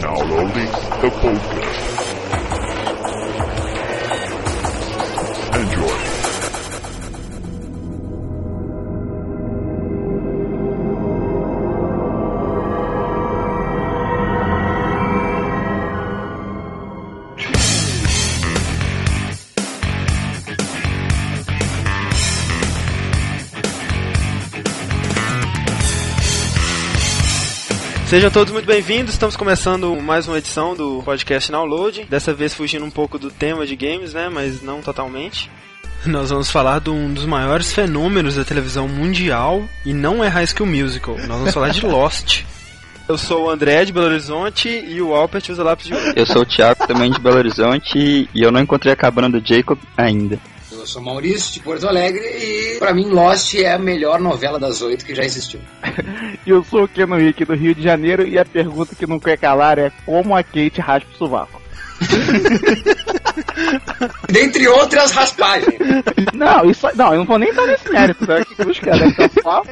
Downloading the podcast. Sejam todos muito bem-vindos. Estamos começando mais uma edição do podcast Download. Dessa vez fugindo um pouco do tema de games, né? Mas não totalmente. Nós vamos falar de um dos maiores fenômenos da televisão mundial e não é High School Musical. Nós vamos falar de Lost. Eu sou o André de Belo Horizonte e o Alpert usa lápis de ouro. Eu sou o Thiago, também de Belo Horizonte, e eu não encontrei a cabana do Jacob ainda. Eu sou Maurício de Porto Alegre e pra mim Lost é a melhor novela das oito que já existiu. Eu sou o Keno Rick do Rio de Janeiro e a pergunta que não quer calar é como a Kate raspa o sovaco. Dentre outras raspagens. Não, isso não, eu não vou nem entrar nesse mérito, né? Que cruz, cara. Deve estar só.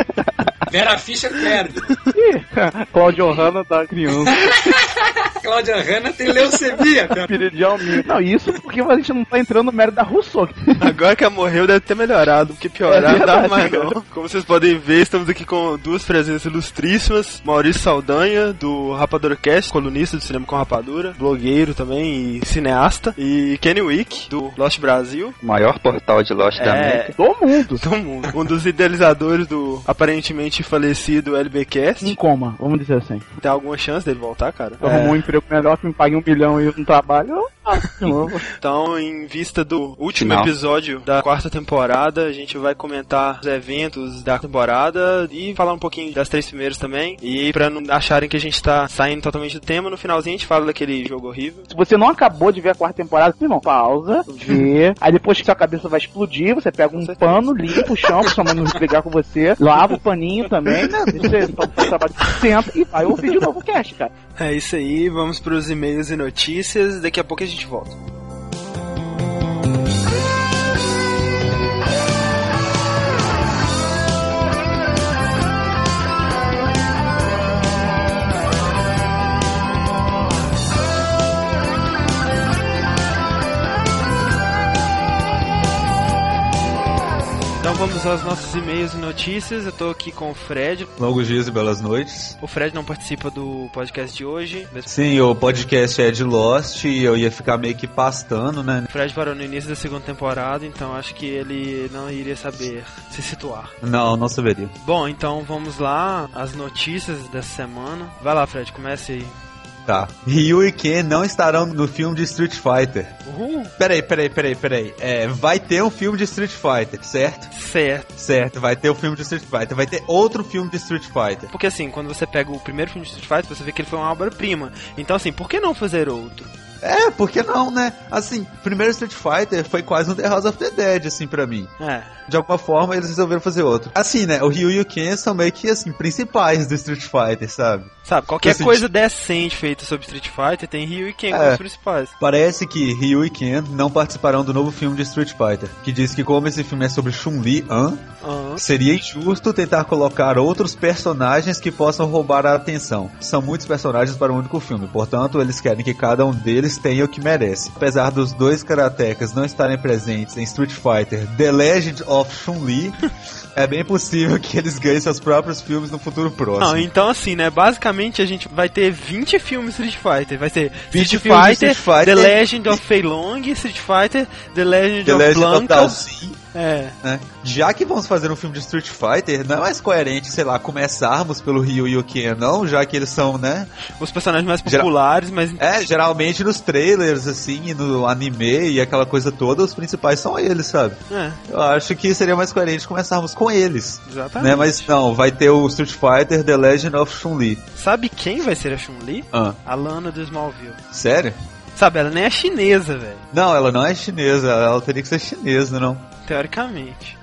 Vera Fischer perde. Ih, Claudio Hanna da criança. Cláudia Hanna tem leucemia, de Almir. Não, isso porque a gente não tá entrando no mérito da Rousseau. Agora que ela morreu, deve ter melhorado, porque piorar É verdade, mais não. Como vocês podem ver, estamos aqui com duas presenças ilustríssimas. Maurício Saldanha, do Rapadorcast, colunista do Cinema com Rapadura, blogueiro também e cineasta. E Kenny Wick, do Lost Brasil. O maior portal de Lost da América. É, Do mundo. todo mundo. Um dos idealizadores do aparentemente falecido LBcast. Em coma, vamos dizer assim. Tem alguma chance dele voltar, cara? É. arrumou um emprego melhor que me pague um milhão e eu não trabalho, Então, em vista do último Final. episódio da quarta temporada, a gente vai comentar os eventos da temporada e falar um pouquinho das três primeiras também. E pra não acharem que a gente tá saindo totalmente do tema, no finalzinho a gente fala daquele jogo horrível. Se você não acabou de ver a quarta temporada, irmão, pausa, vê. Aí depois que sua cabeça vai explodir, você pega um pano, limpa o chão pra sua mãe não brigar com você, lava o paninho também, né? Você então, faz o trabalho, senta e vai ouvir de novo o cast, cara. É isso aí, vamos pros e-mails e notícias. Daqui a pouco a gente volta. Aos nossos e-mails e notícias. Eu tô aqui com o Fred. Longos dias e belas noites. O Fred não participa do podcast de hoje. Sim, o podcast é de Lost e eu ia ficar meio que pastando, né? O Fred parou no início da segunda temporada, então acho que ele não iria saber se situar. Não, não saberia. Bom, então vamos lá, as notícias dessa semana. Vai lá, Fred, comece aí. Tá. Ryu e Ken não estarão no filme de Street Fighter. Uhul! Peraí, peraí, peraí, peraí. É, vai ter um filme de Street Fighter, certo? Certo. Certo, vai ter o um filme de Street Fighter. Vai ter outro filme de Street Fighter. Porque assim, quando você pega o primeiro filme de Street Fighter, você vê que ele foi uma obra-prima. Então assim, por que não fazer outro? É, por que não, né? Assim, primeiro Street Fighter foi quase um The House of the Dead, assim, pra mim. É, De alguma forma, eles resolveram fazer outro. Assim, né? O Ryu e o Ken são meio que, assim, principais do Street Fighter, sabe? sabe, qualquer Assim, coisa decente feita sobre Street Fighter tem Ryu e Ken como É. os principais. Parece que Ryu e Ken não participarão do novo filme de Street Fighter, que diz que como esse filme é sobre Chun-Li? Aham. seria injusto tentar colocar outros personagens que possam roubar a atenção. São muitos personagens para um único filme, portanto, eles querem que cada um deles tenha o que merece. Apesar dos dois karatecas não estarem presentes em Street Fighter The Legend of Chun-Li, é bem possível que eles ganhem seus próprios filmes no futuro próximo. Não, então assim, né? Basicamente a gente vai ter 20 filmes Street Fighter. Vai 20 Street Fighter, Street Fighter. The Legend of Fei Long, Street Fighter, The Legend The of Legend of Blanca. Dalsin, É. né? Já que vamos fazer um filme de Street Fighter, não é mais coerente, sei lá, começarmos pelo Ryu e o Ken, não, já que eles são, né? Os personagens mais Geral- populares, mas É, geralmente nos trailers, assim, e no anime e aquela coisa toda, os principais são eles, sabe? É, Eu acho que seria mais coerente começarmos com eles. exatamente. Né? Mas não, vai ter o Street Fighter The Legend of Chun-Li. Sabe quem vai ser a Chun-Li? Ah, A Lana do Smallville. sério? Sabe, ela nem é chinesa, velho. Não, ela não é chinesa, ela teria que ser chinesa, não. Teoricamente.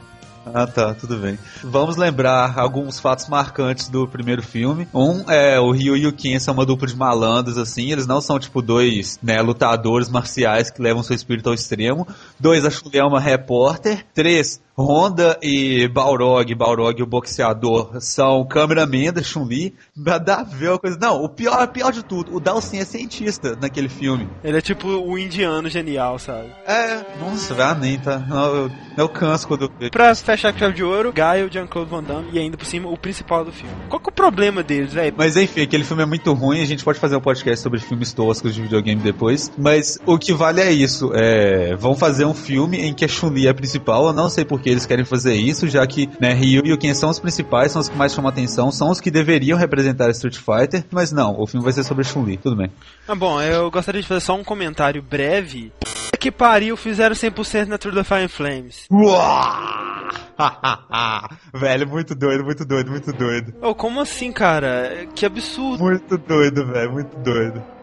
Ah, tá, tudo bem. Vamos lembrar alguns fatos marcantes do primeiro filme. Um é o Ryu e o Ken são uma dupla de malandros, assim. Eles não são, tipo, dois, né, lutadores marciais que levam seu espírito ao extremo. Dois, a Chun-Li é uma repórter. Três, Honda e Balrog, Balrog o boxeador, são cameraman da Chun-Li. Nada a ver uma coisa. Não, o pior, o pior de tudo, o Dalsin é cientista naquele filme. Ele é tipo o indiano genial, sabe? É, nossa, velho, nem tá. Eu, eu canso quando eu vejo. Pra fechar com chave de ouro, Guy, o Jean-Claude Van Damme e ainda por cima o principal do filme. Qual que é o problema deles, velho? Mas enfim, aquele filme é muito ruim, a gente pode fazer um podcast sobre filmes toscos de videogame depois. Mas o que vale é isso. É, vão fazer um filme em que a Chun-Li é a principal. Eu não sei por que eles querem fazer isso, já que né, Ryu e o Ken são os principais, são os que mais chamam atenção, são os que deveriam representar Street Fighter. Mas não, o filme vai ser sobre a Chun-Li. Tudo bem. Ah, bom, eu gostaria de fazer só um comentário breve. Que pariu, fizeram 100% na Tour da Fire Flames. velho, muito doido, muito doido, muito doido. Oh, como assim, cara? Que absurdo. Muito doido, velho, muito doido.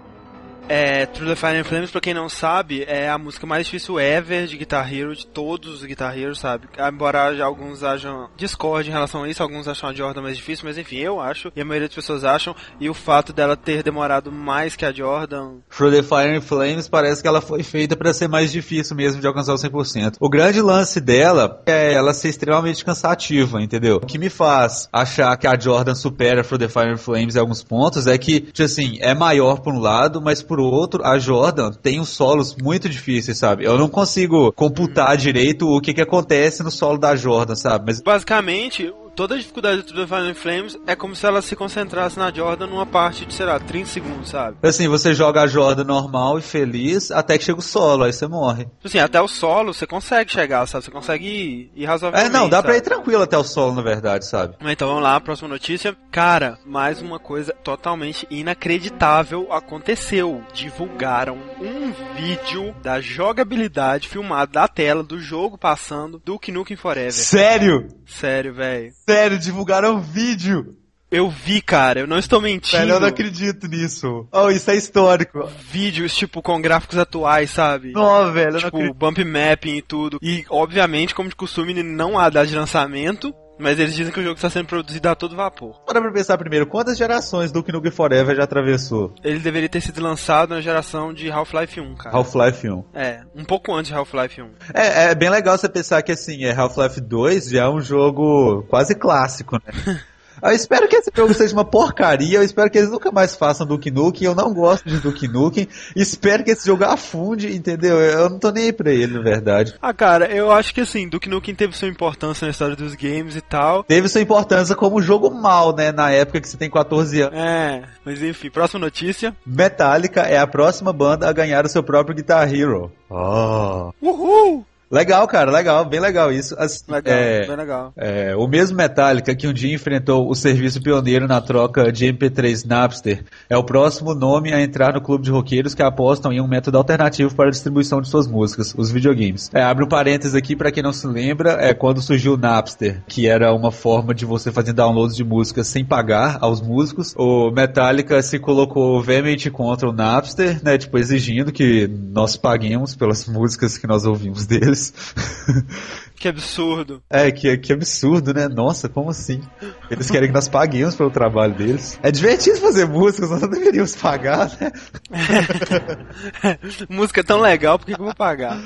É, Through the Fire and Flames, pra quem não sabe, é a música mais difícil ever de Guitar Hero, de todos os Guitar sabe? Embora alguns hajam discord em relação a isso, alguns acham a Jordan mais difícil, mas enfim, eu acho, e a maioria das pessoas acham, e o fato dela ter demorado mais que a Jordan... Through the Fire and Flames parece que ela foi feita para ser mais difícil mesmo de alcançar o 100%. O grande lance dela é ela ser extremamente cansativa, entendeu? O que me faz achar que a Jordan supera Through the Fire and Flames em alguns pontos é que, tipo assim, é maior por um lado, mas por outro, a Jordan tem uns solos muito difíceis, sabe? Eu não consigo computar direito o que que acontece no solo da Jordan, sabe? Mas Basicamente, toda a dificuldade do Final Flames é como se ela se concentrasse na Jordan numa parte de, sei lá, 30 segundos, sabe? assim, você joga a Jordan normal e feliz até que chega o solo, aí você morre. Assim, até o solo você consegue chegar, sabe? Você consegue ir, ir É, razoavelmente. não, dá pra sabe? ir tranquilo até o solo, na verdade, sabe? Então vamos lá, próxima notícia. Cara, mais uma coisa totalmente inacreditável aconteceu. Divulgaram um vídeo da jogabilidade filmado da tela do jogo passando do Nukem Forever. Sério? Sério, velho. Sério, divulgaram um vídeo. Eu vi, cara, eu não estou mentindo. Velho, eu não acredito nisso. Oh, isso é histórico. Vídeos, tipo, com gráficos atuais, sabe? Não, velho, eu não tipo, acredito. bump mapping e tudo. E, obviamente, como de costume, não há data de lançamento. Mas eles dizem que o jogo está sendo produzido a todo vapor. Para pra pensar primeiro, quantas gerações do Nukem Forever já atravessou? Ele deveria ter sido lançado na geração de Half-Life 1, cara. Half-Life 1. É, um pouco antes de Half-Life 1. É, é bem legal você pensar que assim, é Half-Life 2 já é um jogo quase clássico, né? Eu espero que esse jogo seja uma porcaria, eu espero que eles nunca mais façam Duke Nukem, eu não gosto de Duke Nukem, espero que esse jogo afunde, entendeu? Eu não tô nem aí pra ele, na verdade. Ah, cara, eu acho que assim, Duke Nukem teve sua importância na história dos games e tal. Teve sua importância como jogo mal, né, na época que você tem 14 anos. É, mas enfim, próxima notícia. Metallica é a próxima banda a ganhar o seu próprio Guitar Hero. Oh. Uhul! Legal, cara, legal, bem legal isso. As- Legal, é, bem legal. É, o mesmo Metallica que um dia enfrentou o serviço pioneiro na troca de MP3 Napster é o próximo nome a entrar no clube de roqueiros que apostam em um método alternativo para a distribuição de suas músicas, os videogames. É, abre um parênteses aqui para quem não se lembra, é quando surgiu o Napster, que era uma forma de você fazer downloads de músicas sem pagar aos músicos. O Metallica se colocou veemente contra o Napster, né, tipo exigindo que nós paguemos pelas músicas que nós ouvimos deles. ist Que absurdo. É, que, que absurdo, né? Nossa, como assim? Eles querem que nós paguemos pelo trabalho deles. É divertido fazer músicas, nós não deveríamos pagar, né? Música tão legal, por que, que eu vou pagar?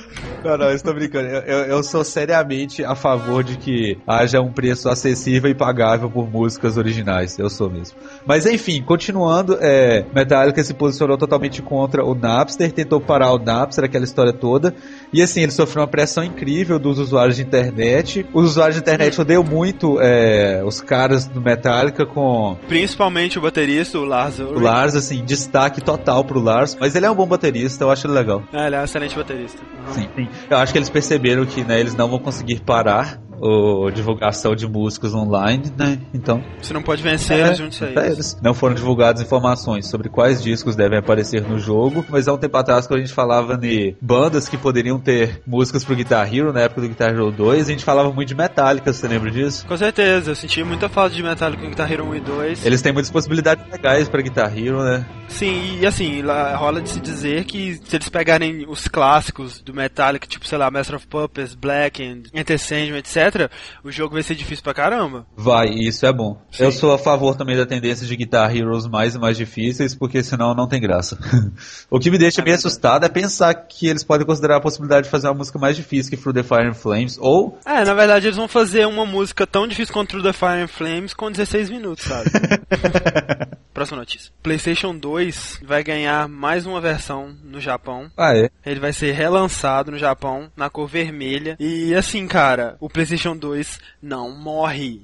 Não, não, eu estou brincando. Eu, eu, eu sou seriamente a favor de que haja um preço acessível e pagável por músicas originais. Eu sou mesmo. Mas enfim, continuando, é, Metallica se posicionou totalmente contra o Napster, tentou parar o Napster, aquela história toda. E assim, ele sofreu uma pressão incrível dos usuários de internet. Os usuários de internet odeiam muito é, os caras do Metallica com Principalmente o baterista, o Lars o Ulrich. Lars, assim, destaque total pro Lars. Mas ele é um bom baterista, eu acho ele legal. É, ele é um excelente baterista. Uhum. Sim, sim. Eu acho que eles perceberam que né, eles não vão conseguir parar a divulgação de músicas online, né? Então, Você não pode vencer, é, junte-se a isso. eles. não foram divulgadas informações sobre quais discos devem aparecer no jogo, mas há um tempo atrás, quando a gente falava de bandas que poderiam ter músicas pro Guitar Hero, na época do Guitar Hero 2, a gente falava muito de Metallica, você lembra disso? Com certeza, eu senti muita falta de Metallica com Guitar Hero 1 e 2. Eles têm muitas possibilidades legais pra Guitar Hero, né? Sim, e assim, lá rola de se dizer que se eles pegarem os clássicos do Metallica, tipo, sei lá, Master of Puppets, Blackened, Enter Sandman, etc, etc., o jogo vai ser difícil pra caramba. Vai, isso é bom. Sim. Eu sou a favor também da tendência de Guitar Heroes mais e mais difíceis, porque senão não tem graça. o que me deixa é meio assustado é pensar que eles podem considerar a possibilidade de fazer uma música mais difícil que Through the Fire and Flames, ou... É, na verdade eles vão fazer uma música tão difícil quanto Through the Fire and Flames com 16 minutos, sabe? Próxima notícia. PlayStation 2 vai ganhar mais uma versão no Japão. Ah, é? Ele vai ser relançado no Japão na cor vermelha. E assim, cara, o PlayStation 2 não morre.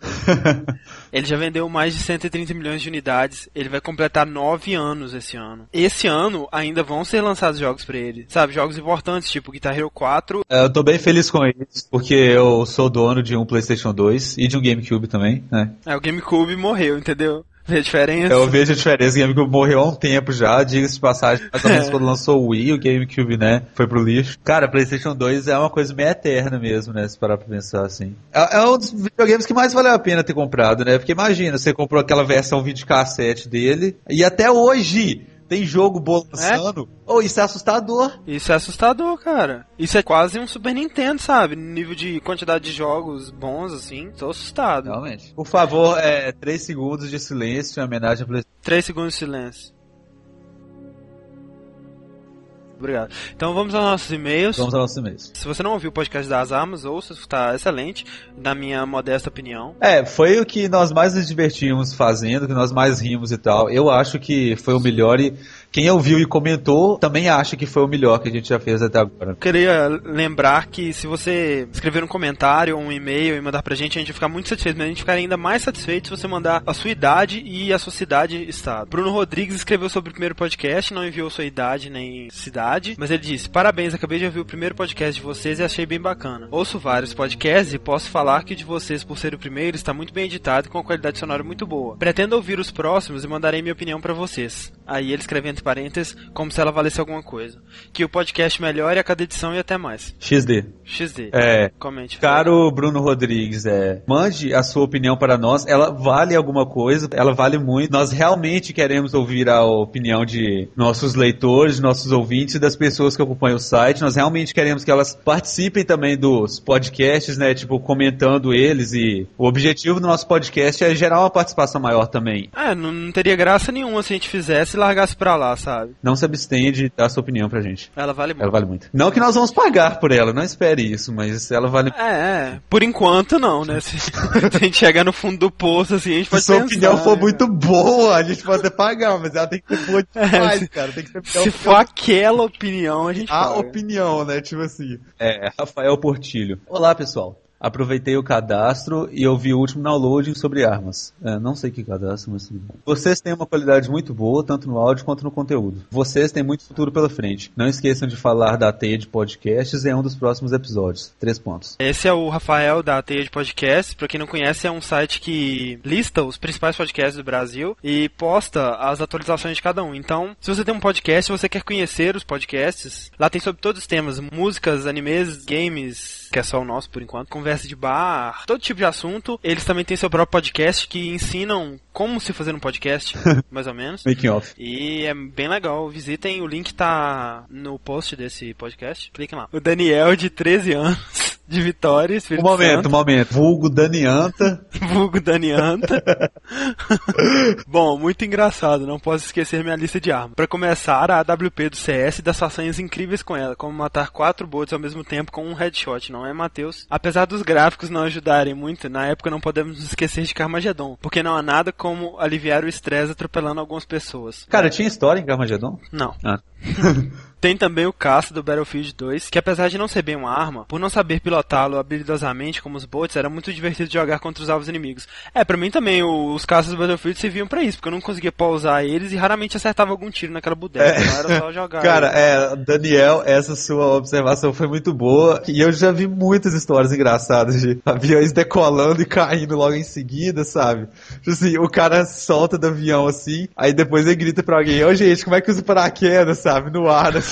ele já vendeu mais de 130 milhões de unidades. Ele vai completar 9 anos esse ano. Esse ano ainda vão ser lançados jogos para ele. Sabe, jogos importantes, tipo Guitar Hero 4. É, eu tô bem feliz com isso, porque eu sou dono de um PlayStation 2 e de um GameCube também, né? É, o GameCube morreu, entendeu? Vê a diferença? Eu vejo a diferença. O GameCube morreu há um tempo já, diga-se de passagem. Ou menos quando lançou o Wii, o GameCube, né? Foi pro lixo. Cara, PlayStation 2 é uma coisa meio eterna mesmo, né? Se parar pra pensar assim. É, é um dos videogames que mais valeu a pena ter comprado, né? Porque imagina, você comprou aquela versão videocassete dele e até hoje tem jogo bom lançando. É? Oh, isso é assustador. Isso é assustador, cara. Isso é quase um Super Nintendo, sabe? Nível de quantidade de jogos bons, assim. Tô assustado. Realmente. Por favor, é, 3 segundos de silêncio em homenagem a PlayStation. 3 segundos de silêncio. Obrigado. Então vamos aos nossos e-mails. Vamos aos nossos e-mails. Se você não ouviu o podcast das armas, ouça, está excelente, na minha modesta opinião. É, foi o que nós mais nos divertimos fazendo, que nós mais rimos e tal. Eu acho que foi o melhor e quem ouviu e comentou também acha que foi o melhor que a gente já fez até agora. Queria lembrar que se você escrever um comentário um e-mail e mandar pra gente, a gente vai ficar muito satisfeito, mas a gente ficaria ainda mais satisfeito se você mandar a sua idade e a sua cidade e estado. Bruno Rodrigues escreveu sobre o primeiro podcast, não enviou sua idade nem cidade, mas ele disse: Parabéns, acabei de ouvir o primeiro podcast de vocês e achei bem bacana. Ouço vários podcasts e posso falar que o de vocês, por ser o primeiro, está muito bem editado e com qualidade sonora muito boa. Pretendo ouvir os próximos e mandarei minha opinião para vocês. Aí ele escreve parênteses, como se ela valesse alguma coisa. Que o podcast melhore a cada edição e até mais. XD. XD. É. Comente. Caro Bruno Rodrigues, é, mande a sua opinião para nós. Ela vale alguma coisa, ela vale muito. Nós realmente queremos ouvir a opinião de nossos leitores, nossos ouvintes e das pessoas que acompanham o site. Nós realmente queremos que elas participem também dos podcasts, né? Tipo, comentando eles e o objetivo do nosso podcast é gerar uma participação maior também. É, não, não teria graça nenhuma se a gente fizesse e largasse pra lá, sabe? Não se abstenha de dar sua opinião pra gente. Ela vale muito. Ela vale muito. Não que nós vamos pagar por ela, não espere isso, mas ela vale. É, é. por enquanto não, né? Se, se, a gente chegar no fundo do poço, assim, a gente pode Se sua opinião for né, muito boa, a gente pode até pagar, mas ela tem que ser boa é, demais, é, se, cara. Tem que ser se for aquela opinião, a gente A paga. opinião, né? Tipo assim. É, Rafael Portilho. Olá, pessoal aproveitei o cadastro e ouvi o último downloading sobre armas. É, não sei que cadastro, mas Vocês têm uma qualidade muito boa, tanto no áudio quanto no conteúdo. Vocês têm muito futuro pela frente. Não esqueçam de falar da Teia de Podcasts em um dos próximos episódios. Três pontos. Esse é o Rafael da Teia de Podcasts. Pra quem não conhece, é um site que lista os principais podcasts do Brasil e posta as atualizações de cada um. Então, se você tem um podcast e você quer conhecer os podcasts, lá tem sobre todos os temas: músicas, animes, games, que é só o nosso por enquanto, conversa de bar, todo tipo de assunto. Eles também têm seu próprio podcast que ensinam como se fazer um podcast, mais ou menos. Making off. E é bem legal. Visitem, o link tá no post desse podcast. Cliquem lá. O Daniel, de 13 anos, de Vitória, Espírito Um momento, Santo. um momento. Vulgo Danianta. Vulgo Danianta. Bom, muito engraçado. Não posso esquecer minha lista de armas. Para começar, a AWP do CS e das façanhas incríveis com ela, como matar quatro bots ao mesmo tempo com um headshot, não é, Matheus? Apesar dos gráficos não ajudarem muito, na época não podemos nos esquecer de Carmageddon, porque não há nada como aliviar o estresse atropelando algumas pessoas. Cara, tinha história em Carmageddon? Não. Ah. Tem também o caça do Battlefield 2, que apesar de não ser bem uma arma, por não saber pilotá-lo habilidosamente como os bots, era muito divertido jogar contra os alvos inimigos. É, para mim também os caças do Battlefield serviam para isso, porque eu não conseguia pausar eles e raramente acertava algum tiro naquela bodega, é. então era só jogar. Cara, é, Daniel, essa sua observação foi muito boa, e eu já vi muitas histórias engraçadas de aviões decolando e caindo logo em seguida, sabe? Tipo assim, o cara solta do avião assim, aí depois ele grita pra alguém, ô oh, gente, como é que usa paraquedas, sabe? No ar, assim.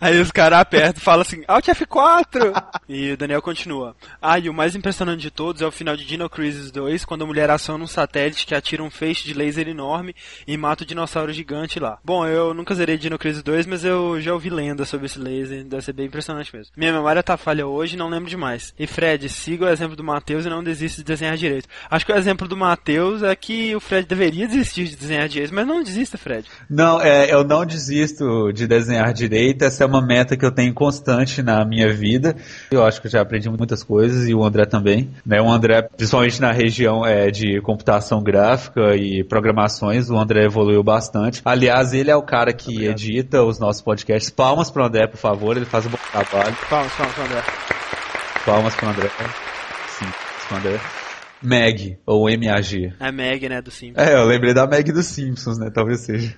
Aí os caras apertam e falam assim, Alt F4! e o Daniel continua. Ah, e o mais impressionante de todos é o final de Dino Crisis 2, quando a mulher aciona um satélite que atira um feixe de laser enorme e mata o dinossauro gigante lá. Bom, eu nunca zerei Dino Crisis 2, mas eu já ouvi lendas sobre esse laser, deve ser bem impressionante mesmo. Minha memória tá falha hoje, não lembro demais. E Fred, siga o exemplo do Matheus e não desista de desenhar direito. Acho que o exemplo do Matheus é que o Fred deveria desistir de desenhar direito, mas não desista, Fred. Não, é, eu não desisto de desenhar direito, essa é uma meta que eu tenho constante na minha vida. Eu acho que eu já aprendi muitas coisas e o André também. Né? O André, principalmente na região é, de computação gráfica e programações, o André evoluiu bastante. Aliás, ele é o cara que Obrigado. edita os nossos podcasts. Palmas pro André, por favor, ele faz um bom trabalho. Palmas, palmas pro André. Palmas pro André. Sim, pro André. Meg, ou MAG. É Meg, né, do Simpsons. É, eu lembrei da Meg dos Simpsons, né, talvez seja.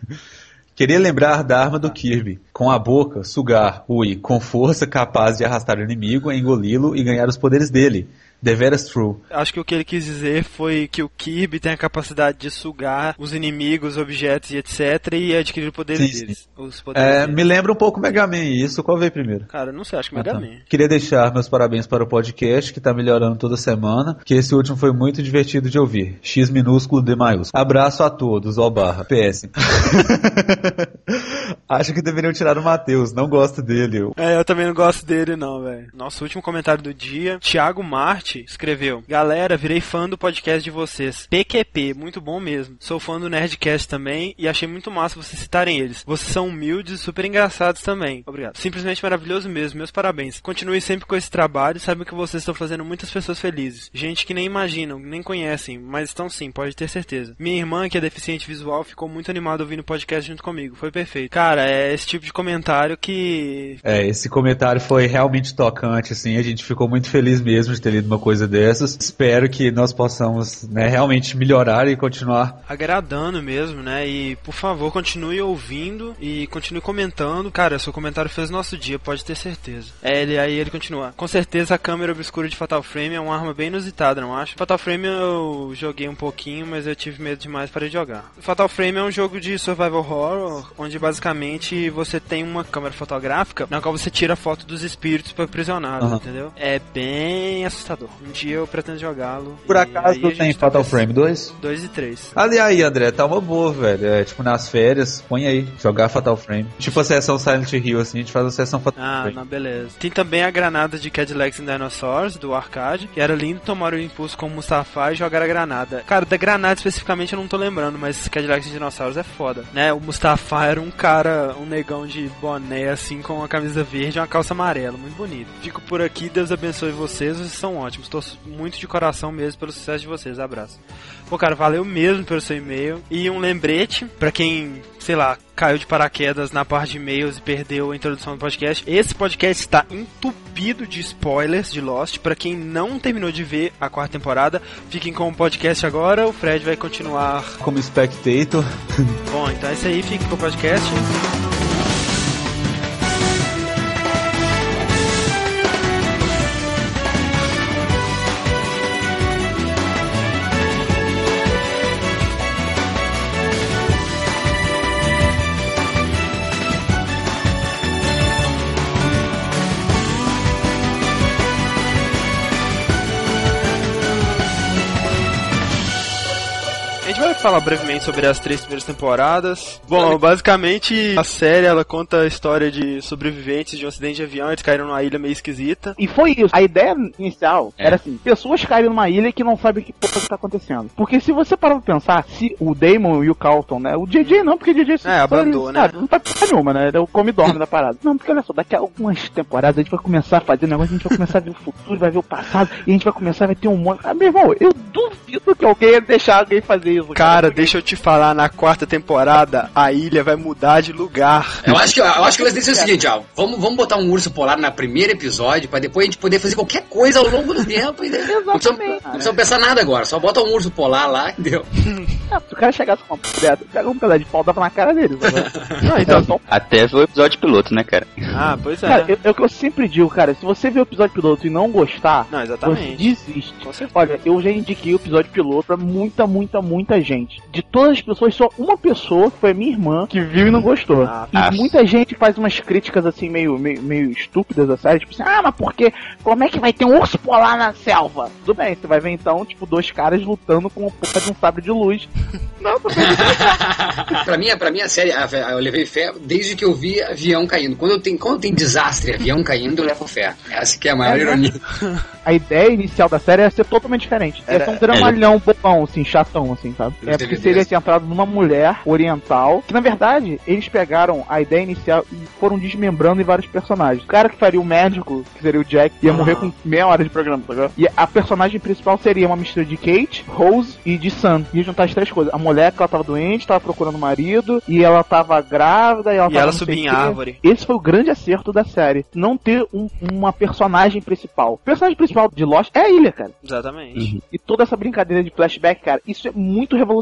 Queria lembrar da arma do Kirby. Com a boca, sugar, ui, com força capaz de arrastar o inimigo, engoli-lo e ganhar os poderes dele deveras true. Acho que o que ele quis dizer foi que o Kirby tem a capacidade de sugar os inimigos, objetos e etc. e adquirir poderes sim, deles. Os poderes é, deles. Me lembra um pouco Mega Man isso. Qual veio primeiro? Cara, não sei, acho que Mega ah, tá. Man. Queria deixar meus parabéns para o podcast, que está melhorando toda semana, que esse último foi muito divertido de ouvir. X minúsculo, D maiúsculo. Abraço a todos, ó barra. PS. acho que deveriam tirar o Matheus, não gosto dele. É, eu também não gosto dele não, velho. Nosso último comentário do dia, Thiago Marte escreveu: Galera, virei fã do podcast de vocês. PQP, muito bom mesmo. Sou fã do Nerdcast também e achei muito massa vocês citarem eles. Vocês são humildes e super engraçados também. Obrigado. Simplesmente maravilhoso mesmo, meus parabéns. Continue sempre com esse trabalho, sabem que vocês estão fazendo muitas pessoas felizes. Gente que nem imaginam, nem conhecem, mas estão sim, pode ter certeza. Minha irmã, que é deficiente visual, ficou muito animada ouvindo o podcast junto comigo. Foi perfeito. Cara, é esse tipo de comentário que. É, esse comentário foi realmente tocante, assim. A gente ficou muito feliz mesmo de ter lido uma coisa dessas. Espero que nós possamos né, realmente melhorar e continuar agradando mesmo, né? E por favor, continue ouvindo e continue comentando. Cara, seu comentário fez nosso dia, pode ter certeza. É, ele aí ele continua. Com certeza a câmera obscura de Fatal Frame é uma arma bem inusitada, não acho? Fatal Frame eu joguei um pouquinho, mas eu tive medo demais para jogar. Fatal Frame é um jogo de survival horror, onde basicamente você tem uma câmera fotográfica na qual você tira foto dos espíritos para prisionados, uhum. entendeu? É bem assustador. Um dia eu pretendo jogá-lo. Por acaso tu tem Fatal tá Frame 2? 2 e 3. Ali aí, André, tá uma boa, velho. É tipo nas férias, põe aí, jogar Fatal Frame. Tipo a sessão Silent Hill, assim, a gente faz a sessão Fatal ah, Frame. Ah, não, beleza. Tem também a granada de Cadillacs and Dinosaurs, do arcade, que era lindo tomar o impulso com o Mustafa e jogar a granada. Cara, da granada especificamente eu não tô lembrando, mas Cadillacs and Dinosaurs é foda, né? O Mustafa era um cara, um negão de boné, assim, com uma camisa verde e uma calça amarela, muito bonito. Fico por aqui, Deus abençoe vocês, vocês são ótimos. Tô muito de coração mesmo pelo sucesso de vocês. Abraço. Pô, cara, valeu mesmo pelo seu e-mail. E um lembrete para quem, sei lá, caiu de paraquedas na parte de e-mails e perdeu a introdução do podcast. Esse podcast está entupido de spoilers de Lost. Para quem não terminou de ver a quarta temporada, fiquem com o podcast agora. O Fred vai continuar como spectator. Bom, então é isso aí. Fique com o podcast. Falar brevemente sobre as três primeiras temporadas. Bom, basicamente a série ela conta a história de sobreviventes de um acidente de avião, eles caíram numa ilha meio esquisita. E foi isso. A ideia inicial é. era assim: pessoas caírem numa ilha que não sabem o que porra está acontecendo. Porque se você parar pra pensar, se o Damon e o Carlton, né? O JJ não, porque o JJ é, abandona, né? Não tá porra nenhuma, né? Ele é o come dorme da parada. Não, porque olha só, daqui a algumas temporadas a gente vai começar a fazer negócio, a gente vai começar a ver o futuro, vai ver o passado, e a gente vai começar a ter um monte. Ah, meu irmão, eu duvido que alguém ia deixar alguém fazer isso. Cara, Cara, deixa eu te falar, na quarta temporada a ilha vai mudar de lugar. Eu acho que, eu acho que eles dizem o seguinte, ó, vamos, vamos botar um urso polar na primeiro episódio, pra depois a gente poder fazer qualquer coisa ao longo do tempo. Exatamente. Não precisamos, não precisamos pensar nada agora, só bota um urso polar lá, entendeu? Ah, se o cara chegasse com uma pedra, pega um pedaço de pau dava na cara deles. Né? Não, então, Até ver o episódio piloto, né, cara? Ah, pois é. Cara, é o que eu sempre digo, cara, se você ver o episódio piloto e não gostar, não, exatamente. você desiste. Olha, eu já indiquei o episódio piloto pra muita, muita, muita muita gente. De todas as pessoas, só uma pessoa, que foi a minha irmã, que viu e não gostou. Ah, e muita gente faz umas críticas assim, meio, meio, meio estúpidas da série, tipo assim, ah, mas por quê? Como é que vai ter um urso polar na selva? Tudo bem, você vai ver então, tipo, dois caras lutando com o porra de um sabre de luz. Não, tô pra mim, pra mim a série, a- a- eu levei fé desde que eu vi avião caindo. Quando tenho, quando tem desastre, avião caindo, eu levo fé. Essa que é a maior É, né? ironia. a ideia inicial da série ia ser totalmente diferente. Ia Era- ser um dramalhão bobão, assim, chatão, assim, sabe? Dos É porque seria centrado numa mulher oriental, que na verdade, eles pegaram a ideia inicial e foram desmembrando em vários personagens. O cara que faria o médico, que seria o Jack, ia Ah. morrer com meia hora de programa, tá? E a personagem principal seria uma mistura de Kate, Rose e de Sam. Ia juntar as três coisas. A mulher que ela tava doente, tava procurando marido, e ela tava grávida, e ela E ela subia em árvore. Esse foi o grande acerto da série. Não ter um- uma personagem principal. O personagem principal de Lost é a ilha, cara. Exatamente. E toda essa brincadeira de flashback, cara, isso é muito revolucionário.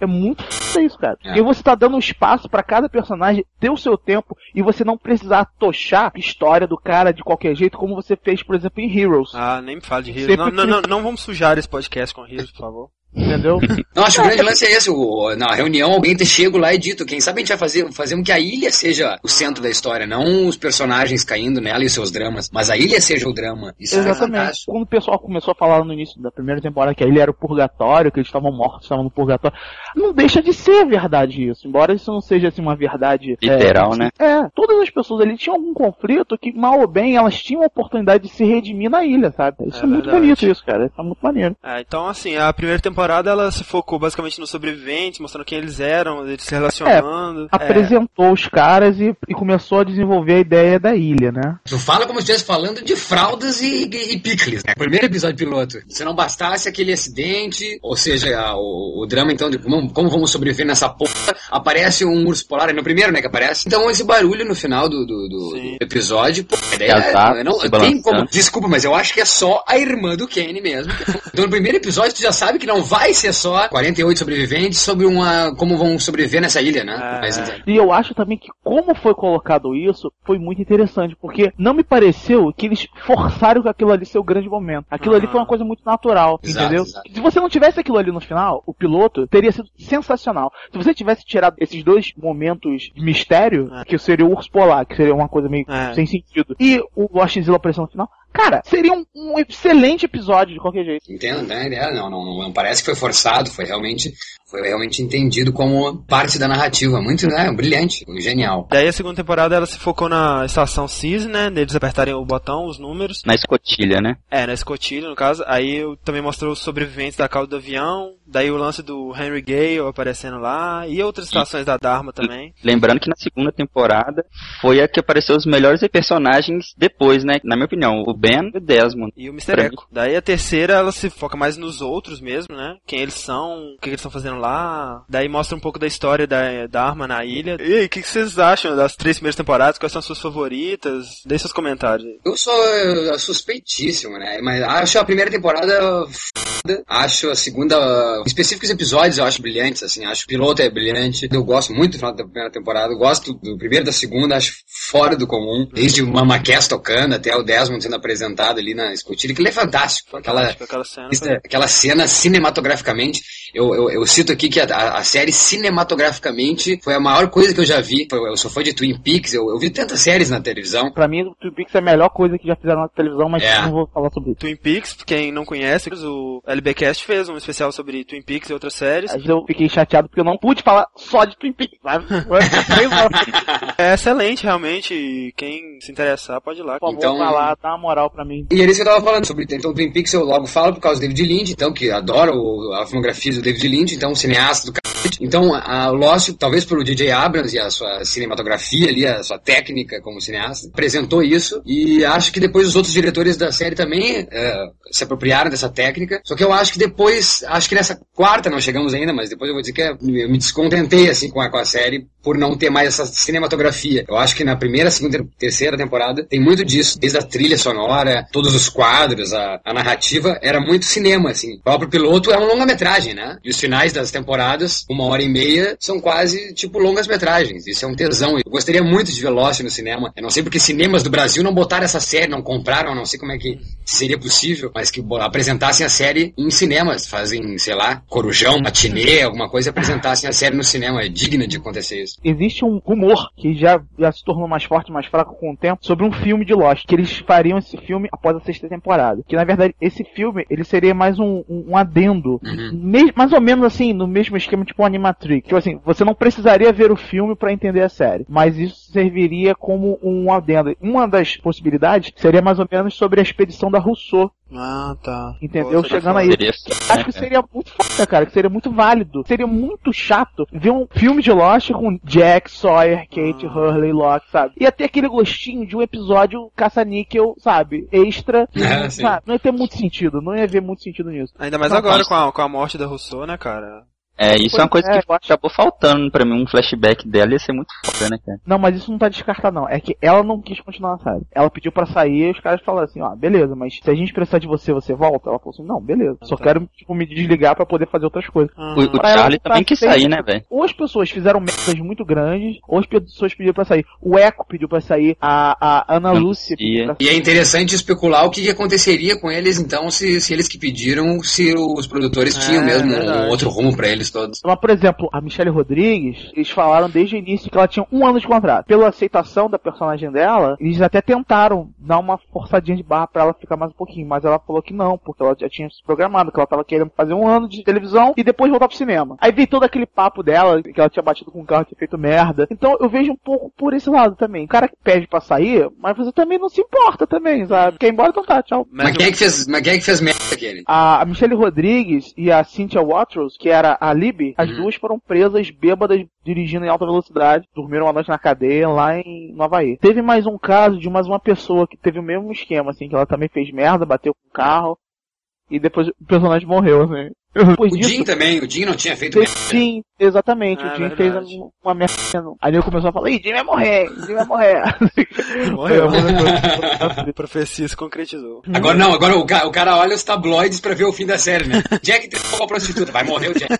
É muito isso, cara. É. Porque você tá dando espaço pra cada personagem ter o seu tempo e você não precisar tochar a história do cara de qualquer jeito, como você fez, por exemplo, em Heroes. Ah, nem me fale de Heroes. Não, não, não, não vamos sujar esse podcast com Heroes, por favor. Entendeu? Não, acho que o grande lance é esse. O, na reunião, alguém ter chego lá e dito, quem sabe a gente vai fazer, fazer com que a ilha seja o centro da história, não os personagens caindo nela e os seus dramas, mas a ilha seja o drama. Isso é Exatamente. Quando o pessoal começou a falar no início da primeira temporada que a ilha era o purgatório, que eles estavam mortos, estavam no purgatório, não deixa de ser verdade isso. Embora isso não seja assim uma verdade é, Literal, né? É, todas as pessoas ali tinham algum conflito que, mal ou bem, elas tinham a oportunidade de se redimir na ilha, sabe? Isso é, É muito verdade. bonito isso, cara. Isso é muito maneiro. É, então, assim, a primeira temporada ela se focou basicamente nos sobreviventes, mostrando quem eles eram, eles se relacionando. É, Apresentou os caras e, e começou a desenvolver a ideia da ilha, né? Tu fala como se estivesse falando de fraldas e, e, e picles, né? Primeiro episódio piloto. Se não bastasse aquele acidente, ou seja, a- o, o drama então de como, como vamos sobreviver nessa porra, aparece um urso polar, é no primeiro, né, que aparece. Então esse barulho no final do, do, do- episódio, pô, a ideia Exato, é, não, tem como, desculpa, mas eu acho que é só a irmã do Kenny mesmo. Então no primeiro episódio tu já sabe que não vai ser só 48 sobreviventes sobre uma, como vão sobreviver nessa ilha, né? É. E eu acho também que como foi colocado isso, foi muito interessante, porque não me pareceu que eles forçaram que aquilo ali ser o grande momento. Aquilo ali Ah. foi uma coisa muito natural, Exato, entendeu? exato. Se você não tivesse aquilo ali no final, o piloto teria sido sensacional. Se você tivesse tirado esses dois momentos de mistério, É. que seria o urso polar, que seria uma coisa meio É. sem sentido, e o Washzilla aparecendo no final, cara, seria um, um excelente episódio de qualquer jeito. Entendo, né? É, Não, não, não, não parece que foi forçado, foi realmente, foi realmente entendido como parte da narrativa. Muito, né? Brilhante, genial. Daí a segunda temporada ela se focou na estação CIS, né? Deles apertarem o botão, os números. Na escotilha, né? É, na escotilha, no caso. Aí também mostrou os sobreviventes da cauda do avião. Daí o lance do Henry Gale aparecendo lá. E outras estações da Dharma também. Lembrando que na segunda temporada foi a que apareceu os melhores personagens depois, né? Na minha opinião, o Ben e o Desmond. E o Mr. Echo. Daí a terceira, ela se foca mais nos outros mesmo, né? Quem eles são, o que eles estão fazendo lá. Daí mostra um pouco da história da, da arma na ilha. E aí, o que, que vocês acham das três primeiras temporadas? Quais são as suas favoritas? Deixe seus comentários aí. Eu sou suspeitíssimo, né? Mas acho a primeira temporada foda. Acho a segunda. Em específicos episódios eu acho brilhantes, assim. Acho que o piloto é brilhante. Eu gosto muito do final da primeira temporada. Eu gosto do primeiro e da segunda, acho fora do comum. Desde o Mama Cass tocando até o Desmond sendo apresentado ali na escotilha, que ele é fantástico. Aquela, Fantástico, aquela cena. Aquela cena cinematograficamente, eu, eu, eu cito aqui que a, a- série cinematograficamente foi a maior coisa que eu já vi. Eu, sou fã de Twin Peaks, eu, eu vi tantas séries na televisão. Pra mim, o Twin Peaks é a melhor coisa que já fizeram na televisão, mas É. não vou falar sobre isso. Twin Peaks, quem não conhece, o LBcast fez um especial sobre Twin Peaks e outras séries. Vezes eu fiquei chateado porque eu não pude falar só de Twin Peaks, sabe? É excelente, realmente. Quem se interessar, pode ir lá. Por favor, Então- vai lá, dá uma moral pra mim. E era isso que eu tava falando sobre. Então, Twin Peaks eu logo falo por causa do David Lynch, então, que adoro o- a filmografia do David Lynch, então, cineasta do. Então, a, Lost, talvez pelo DJ Abrams e a sua cinematografia ali, a sua técnica como cineasta, apresentou isso. E acho que depois os outros diretores da série também eh, se apropriaram dessa técnica. Só que eu acho que depois, acho que nessa quarta não chegamos ainda, mas depois eu vou dizer que é- eu me descontentei assim com a, com a série por não ter mais essa cinematografia. Eu acho que na primeira, segunda terceira temporada tem muito disso, desde a trilha sonora, todos os quadros, a, a narrativa, era muito cinema, assim. O próprio piloto é uma longa-metragem, né? E os finais das temporadas, uma hora e meia são quase tipo longas metragens. Isso é um tesão. Eu gostaria muito de ver Lost no cinema. Eu não sei porque cinemas do Brasil não botaram essa série, não compraram, não sei como é que seria possível, mas que apresentassem a série em cinemas. Fazem, sei lá, corujão, matinê, alguma coisa, apresentassem a série no cinema. É digna de acontecer isso. Existe um rumor que já, já se tornou mais forte, mais fraco com o tempo, sobre um filme de Lost, que eles fariam esse filme após a sexta temporada. Que na verdade, esse filme, ele seria mais um, um, um adendo. Me- mais ou menos assim, no mesmo esquema, tipo animatrix. Tipo assim, você não precisaria ver o filme pra entender a série. Mas isso serviria como um adendo. Uma das possibilidades seria mais ou menos sobre a expedição da Rousseau. Ah, tá. Entendeu? Pô, Chegando aí. Seria Acho que seria muito foda, cara, que seria muito válido. Seria muito chato ver um filme de Lost com Jack, Sawyer, Kate, Hurley, Locke, sabe? Ia ter aquele gostinho de um episódio caça-níquel, sabe? Extra. É, sabe? Não ia ter muito sentido, não ia ver muito sentido nisso. Ainda mais Não, agora com a, com a morte da Rousseau, né, cara? É, isso é uma coisa é, que eu acho- acabou faltando pra mim. Um flashback dela ia ser muito foda, né, cara? Não, mas isso não tá descartado, não. É que ela não quis continuar na série. Ela pediu pra sair e os caras falaram assim, ó, beleza, mas se a gente precisar de você, você volta? Ela falou assim, não, beleza. Só tá. quero, tipo, me desligar pra poder fazer outras coisas. O, o ela Charlie também quis feito. sair, né, velho? ou as pessoas fizeram merdas muito grandes, ou as pessoas pediram pra sair. O Echo pediu pra sair, a, a Ana Lucy pediu pra E é interessante especular o que, que aconteceria com eles, então, se, se eles que pediram, se os produtores É, tinham mesmo verdade. um outro rumo pra eles todos. Mas, por exemplo, a Michelle Rodrigues, eles falaram desde o início que ela tinha um ano de contrato. Pela aceitação da personagem dela, eles até tentaram dar uma forçadinha de barra pra ela ficar mais um pouquinho, mas ela falou que não, porque ela já tinha se programado, que ela tava querendo fazer um ano de televisão e depois voltar pro cinema. Aí veio todo aquele papo dela, que ela tinha batido com o carro e tinha feito merda. Então eu vejo um pouco por esse lado também. O cara que pede pra sair, mas você também não se importa também, sabe? Quer ir embora, então tá, tchau. Mas, quem é que fez, mas quem é que fez merda aquele? A, a Michelle Rodrigues e a Cynthia Watros, que era a Libby, as Uhum. duas foram presas bêbadas dirigindo em alta velocidade, dormiram uma noite na cadeia lá em Nova Haí. Teve mais um caso de mais uma pessoa que teve o mesmo esquema, assim, que ela também fez merda, bateu com o carro, e depois o personagem morreu, assim. Depois O disso, Jim também, o Jim não tinha feito merda. Jim, exatamente, É, o Jim verdade. fez uma merda. Aí ele começou a falar, ih, Jim vai morrer, Jim vai morrer. Morreu. A profecia se concretizou. Agora não, agora o, ca- o cara olha os tabloides pra ver o fim da série, né? Jack trepou com a prostituta, vai morrer o Jack.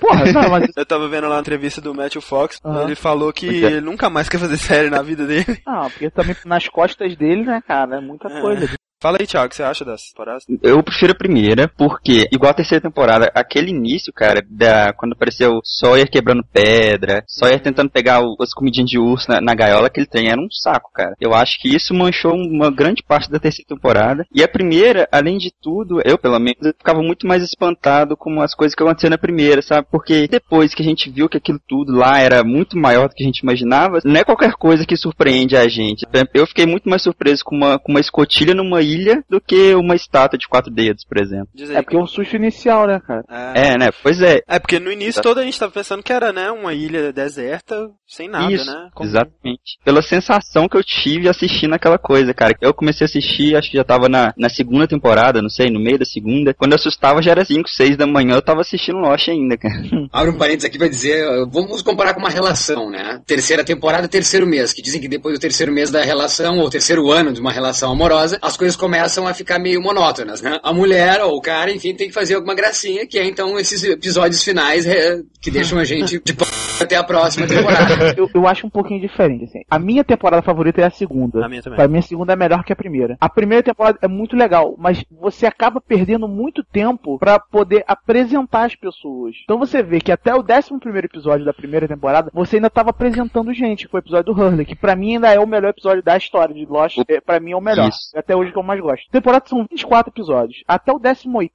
Porra, não, mas Eu tava vendo lá a entrevista do Matthew Fox, ele falou que é. ele nunca mais quer fazer série na vida dele. Não, porque também nas costas dele, né, cara, é muita É. coisa. Fala aí, Thiago, o que você acha dessa temporada? Eu prefiro a primeira, porque, igual a terceira temporada, aquele início, cara, da, quando apareceu Sawyer quebrando pedra, Sawyer tentando pegar o- as comidinhas de urso na, na gaiola, aquele trem era um saco, cara. Eu acho que isso manchou uma grande parte da terceira temporada. E a primeira, além de tudo, eu pelo menos, eu ficava muito mais espantado com as coisas que aconteceram na primeira, sabe? Porque depois que a gente viu que aquilo tudo lá era muito maior do que a gente imaginava, não é qualquer coisa que surpreende a gente. Eu fiquei muito mais surpreso com uma, com uma escotilha numa ilha do que uma estátua de quatro dedos, por exemplo. É porque é um susto inicial, né, cara? É. É, né? Pois é. É, porque no início todo a gente tava pensando que era, né, uma ilha deserta, sem nada, Isso, né? Como- exatamente. Pela sensação que eu tive assistindo aquela coisa, cara. Eu comecei a assistir, acho que já tava na, na segunda temporada, não sei, no meio da segunda. Quando eu assustava já era 5, 6 da manhã, eu tava assistindo Lost ainda, cara. Abre um parênteses aqui pra dizer, uh, vamos comparar com uma relação, né? Terceira temporada, terceiro mês, que dizem que depois do terceiro mês da relação, ou terceiro ano de uma relação amorosa, as coisas começam a ficar meio monótonas, né? A mulher ou o cara, enfim, tem que fazer alguma gracinha, que é então esses episódios finais eh, que deixam a gente de p... até a próxima temporada. Eu, eu acho um pouquinho diferente, assim. A minha temporada favorita é a segunda. A minha também. Pra mim, a segunda é melhor que a primeira. A primeira temporada é muito legal, mas você acaba perdendo muito tempo pra poder apresentar as pessoas. Então você vê que até o 11 primeiro episódio da primeira temporada, você ainda tava apresentando gente, que foi o episódio do Hurley, que pra mim ainda é o melhor episódio da história de Lost. É, pra mim é o melhor. Isso. Até hoje que eu mais gosto. A temporada são 24 episódios. Até o 18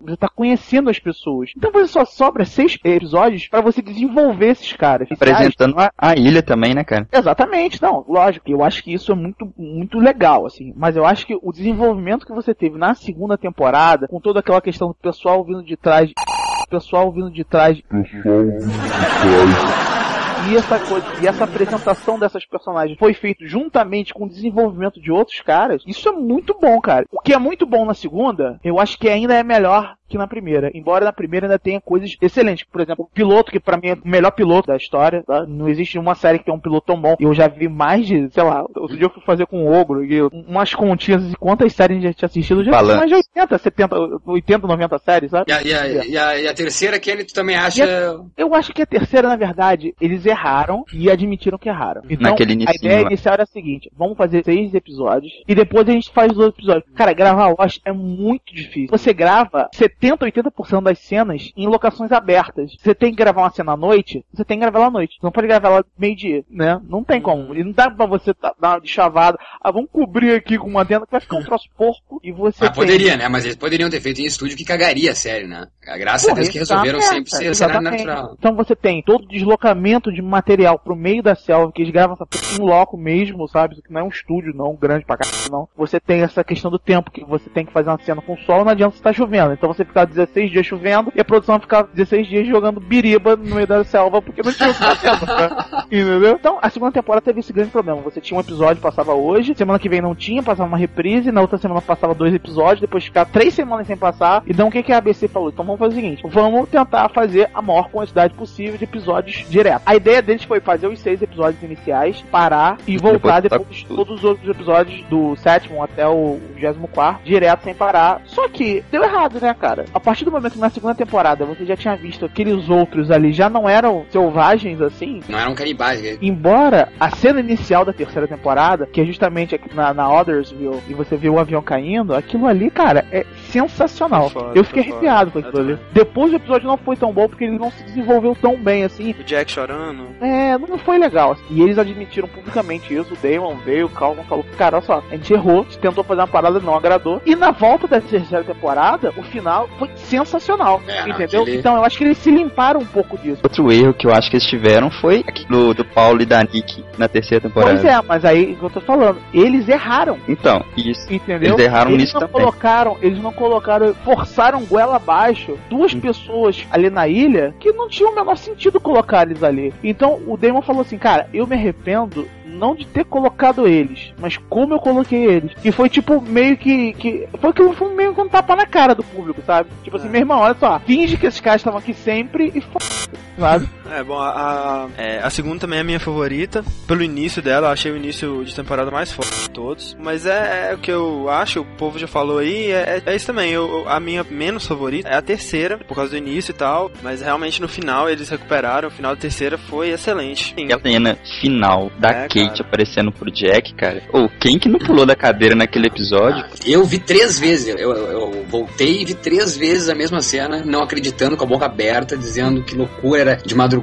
você tá conhecendo as pessoas. Então você só sobra seis episódios pra você desenvolver esses caras. Apresentando a, a ilha também, né, cara? Exatamente, não, lógico, eu acho que isso é muito, muito legal, assim, mas eu acho que o desenvolvimento que você teve na segunda temporada, com toda aquela questão do pessoal vindo de trás, pessoal vindo de trás, e essa coisa, e essa apresentação dessas personagens foi feito juntamente com o desenvolvimento de outros caras, isso é muito bom, cara. O que é muito bom na segunda, eu acho que ainda é melhor que na primeira. Embora na primeira ainda tenha coisas excelentes. Por exemplo, o piloto, que pra mim é o melhor piloto da história. Tá? Não existe uma série que tem um piloto tão bom. Eu já vi mais de, sei lá, outro dia eu fui fazer com o Ogro, e umas continhas de quantas séries a gente já tinha assistido. Já mais de 80, 70, 80, 90 séries, sabe? E a, e a- e a- e a terceira, Kenny, tu também acha. Eu acho que a terceira, na verdade, eles erraram e admitiram que erraram. Então, Naquele a ideia lá. inicial era a seguinte: vamos fazer seis episódios e depois a gente faz os outros episódios. Cara, gravar Lost é muito difícil. Você grava 70, 80% das cenas em locações abertas. Você tem que gravar uma cena à noite, você tem que gravar ela à noite. Você não pode gravar ela meio-dia, né? Não tem como. E não dá pra você tá- dar uma de chavada. Ah, vamos cobrir aqui com uma dentro que vai ficar um troço porco e você Ah, tem- poderia, né? Mas eles poderiam ter feito em estúdio que cagaria a série, né? Graças a Porra, Deus que resolveram exatamente, sempre ser cenário natural. Então você tem todo o deslocamento de material pro meio da selva, que eles gravam essa em loco mesmo, sabe? Isso aqui não é um estúdio, não, grande pra caralho, não. Você tem essa questão do tempo, que você tem que fazer uma cena com sol, não adianta você estar chovendo. Então você ficar 16 dias chovendo e a produção vai ficar 16 dias jogando biriba no meio da selva, porque não tinha o que tá né? Entendeu? Então, a segunda temporada teve esse grande problema. Você tinha um episódio, passava hoje, semana que vem não tinha, passava uma reprise, na outra semana passava dois episódios, depois ficar três semanas sem passar. Então o que, que a ABC falou? Então vamos fazer o seguinte: vamos tentar fazer a maior quantidade possível de episódios direto. A ideia deles foi fazer os seis episódios iniciais, parar e voltar Depois depois de todos os outros episódios do sétimo até o 24 direto sem parar. Só que deu errado, né, cara? A partir do momento que na segunda temporada você já tinha visto aqueles outros ali já não eram selvagens assim, Não eram canibais. né? Embora a cena inicial da terceira temporada, que é justamente aqui na, na Othersville, e você vê o avião caindo, aquilo ali, cara, é sensacional. Foi foda, eu fiquei foi arrepiado com foda. aquilo Eu ali. Depois o episódio não foi tão bom porque ele não se desenvolveu tão bem assim. O Jack chorando. É, não foi legal. E eles admitiram publicamente isso. O Damon veio, o Calvin falou: Cara, olha só, a gente errou, a gente tentou fazer uma parada, não agradou. E na volta da terceira temporada, o final foi sensacional. É, entendeu? aquele- Então eu acho que eles se limparam um pouco disso. Outro erro que eu acho que eles tiveram foi aquilo do Paulo e da Nick na terceira temporada. Pois é, mas aí, o que eu tô falando, eles erraram. Então, isso. Entendeu? Eles erraram eles nisso não também. colocaram, eles não colocaram, forçaram goela abaixo duas pessoas ali na ilha que não tinha o menor sentido colocar eles ali. Então o Damon falou assim, cara, eu me arrependo não de ter colocado eles, mas como eu coloquei eles. E foi tipo meio que. que foi que foi meio que um tapa na cara do público, sabe? Tipo assim, É. meu irmão, olha só, finge que esses caras estavam aqui sempre e f... sabe? É, bom, a, a, é, a segunda também é a minha favorita. Pelo início dela, eu achei o início de temporada mais forte de todos. Mas é, é o que eu acho, o povo já falou aí, é, é- é isso também. Eu, a minha menos favorita é a terceira, por causa do início e tal. Mas realmente no final eles recuperaram, o final da terceira foi excelente. Sim. E a cena final da É, Kate cara. aparecendo pro Jack, cara. Ou quem que não pulou da cadeira naquele episódio? Eu vi três vezes, eu, eu- eu voltei e vi três vezes a mesma cena, não acreditando, com a boca aberta, dizendo que loucura era de madrugada.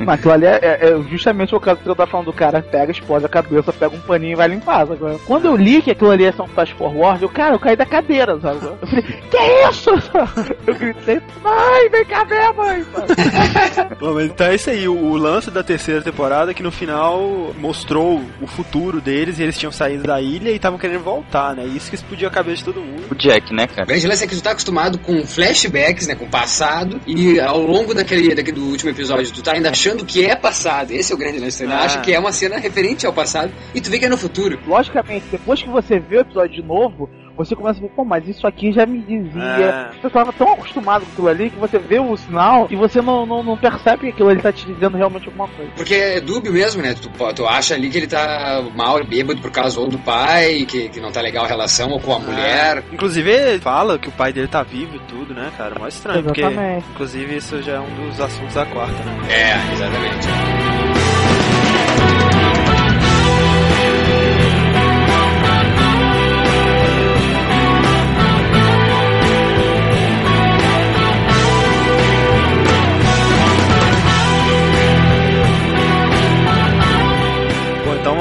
Mas aquilo ali é, é- é justamente o caso que eu tava falando do cara pega, explode a cabeça, pega um paninho e vai limpar. Sabe? Quando eu li que aquilo ali ser um flash forward, eu, cara, eu caí da cadeira, sabe? Eu falei, que é isso? Eu gritei, mãe, vem cá ver, mãe! Bom, mas então é isso aí. O, o lance da terceira temporada é que no final mostrou o futuro deles e eles tinham saído da ilha e estavam querendo voltar, né? Isso que explodiu a cabeça de todo mundo. O Jack, né, O cara? grande lance é que tu tá acostumado com flashbacks, né, com o passado, e ao longo daquele, daquele do último episódio, tu tá ainda achando que é passado. Esse é o grande lance. Tu ainda Ah. acha que é uma cena referente ao passado, e tu vê que é no futuro. Logicamente, depois que você vê o episódio de novo, você começa a ver, pô, mas isso aqui já me dizia. É. Você tava tão acostumado com aquilo ali que você vê o sinal e você não, não, não percebe que aquilo ali tá te dizendo realmente alguma coisa. Porque é dúbio mesmo, né? Tu, tu acha ali que ele tá mal, bêbado por causa ou do pai, que, que não tá legal a relação, ou com a mulher. Inclusive, ele fala que o pai dele tá vivo e tudo, né, cara? Mó estranho, porque, Exatamente. inclusive, isso já é um dos assuntos da quarta, né? É, exatamente.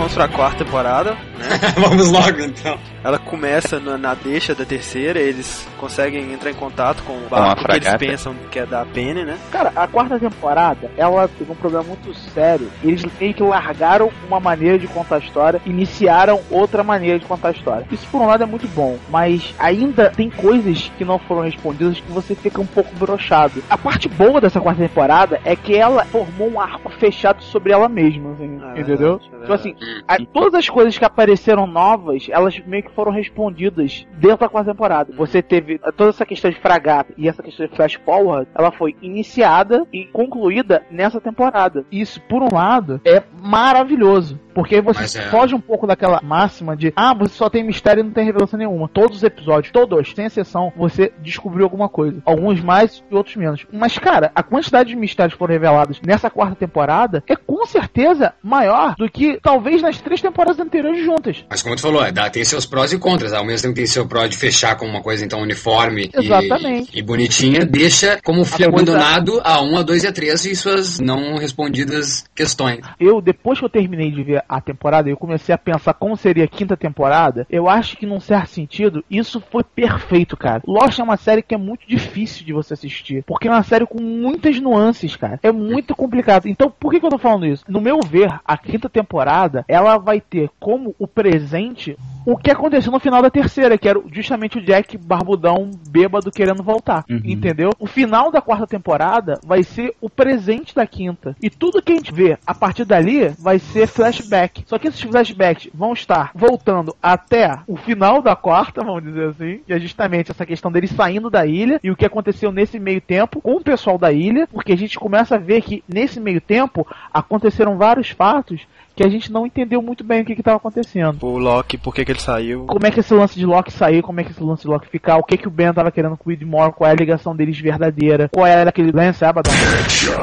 Vamos pra quarta temporada, né? Vamos logo então. Ela começa na, na deixa da terceira, eles conseguem entrar em contato com o barco que eles pensam que é da Penny, né? Cara, a quarta temporada, ela teve um problema muito sério. Eles meio que largaram uma maneira de contar a história, iniciaram outra maneira de contar a história. Isso por um lado é muito bom, mas ainda tem coisas que não foram respondidas que você fica um pouco brochado. A parte boa dessa quarta temporada é que ela formou um arco fechado sobre ela mesma, assim, É entendeu? verdade, é Então assim. A- todas as coisas que apareceram novas, elas meio que foram respondidas dentro da quarta temporada. Você teve toda essa questão de fragata e essa questão de flash forward, ela foi iniciada e concluída nessa temporada. Isso, por um lado, é maravilhoso. Porque aí você é- foge um pouco daquela máxima de ah, você só tem mistério e não tem revelação nenhuma. Todos os episódios, todos, sem exceção, você descobriu alguma coisa. Alguns mais e outros menos. Mas, cara, a quantidade de mistérios que foram revelados nessa quarta temporada é com certeza maior do que talvez nas três temporadas anteriores juntas. Mas como tu falou, é, dá- tem seus prós e contras. Ao mesmo tempo tem seu pró de fechar com uma coisa então uniforme e- Exatamente. E, bonitinha, deixa como Atualizar. abandonado a 1, a 2 e a 3 e suas não respondidas questões. Eu, depois que eu terminei de ver a temporada, eu comecei a pensar como seria a quinta temporada. Eu acho que, num certo sentido, isso foi perfeito, cara. Lost é uma série que é muito difícil de você assistir. Porque é uma série com muitas nuances, cara. É muito complicado. Então, por que, que eu tô falando isso? No meu ver, a quinta temporada, ela vai ter como o presente o que aconteceu no final da terceira, que era justamente o Jack barbudão bêbado querendo voltar. Uhum. Entendeu? O final da quarta temporada vai ser o presente da quinta. E tudo que a gente vê a partir dali vai ser flashback. Só que esses flashbacks vão estar voltando até o final da quarta, vamos dizer assim, que é justamente essa questão deles saindo da ilha e o que aconteceu nesse meio tempo com o pessoal da ilha, porque a gente começa a ver que nesse meio tempo aconteceram vários fatos que a gente não entendeu muito bem o que estava acontecendo. O Loki, por que, que ele saiu? Como é que esse lance de Loki sair, como é que esse lance de Loki ficar, o que que o Ben tava querendo com o Widmore, qual é a ligação deles verdadeira, qual era aquele Lance Abaddon,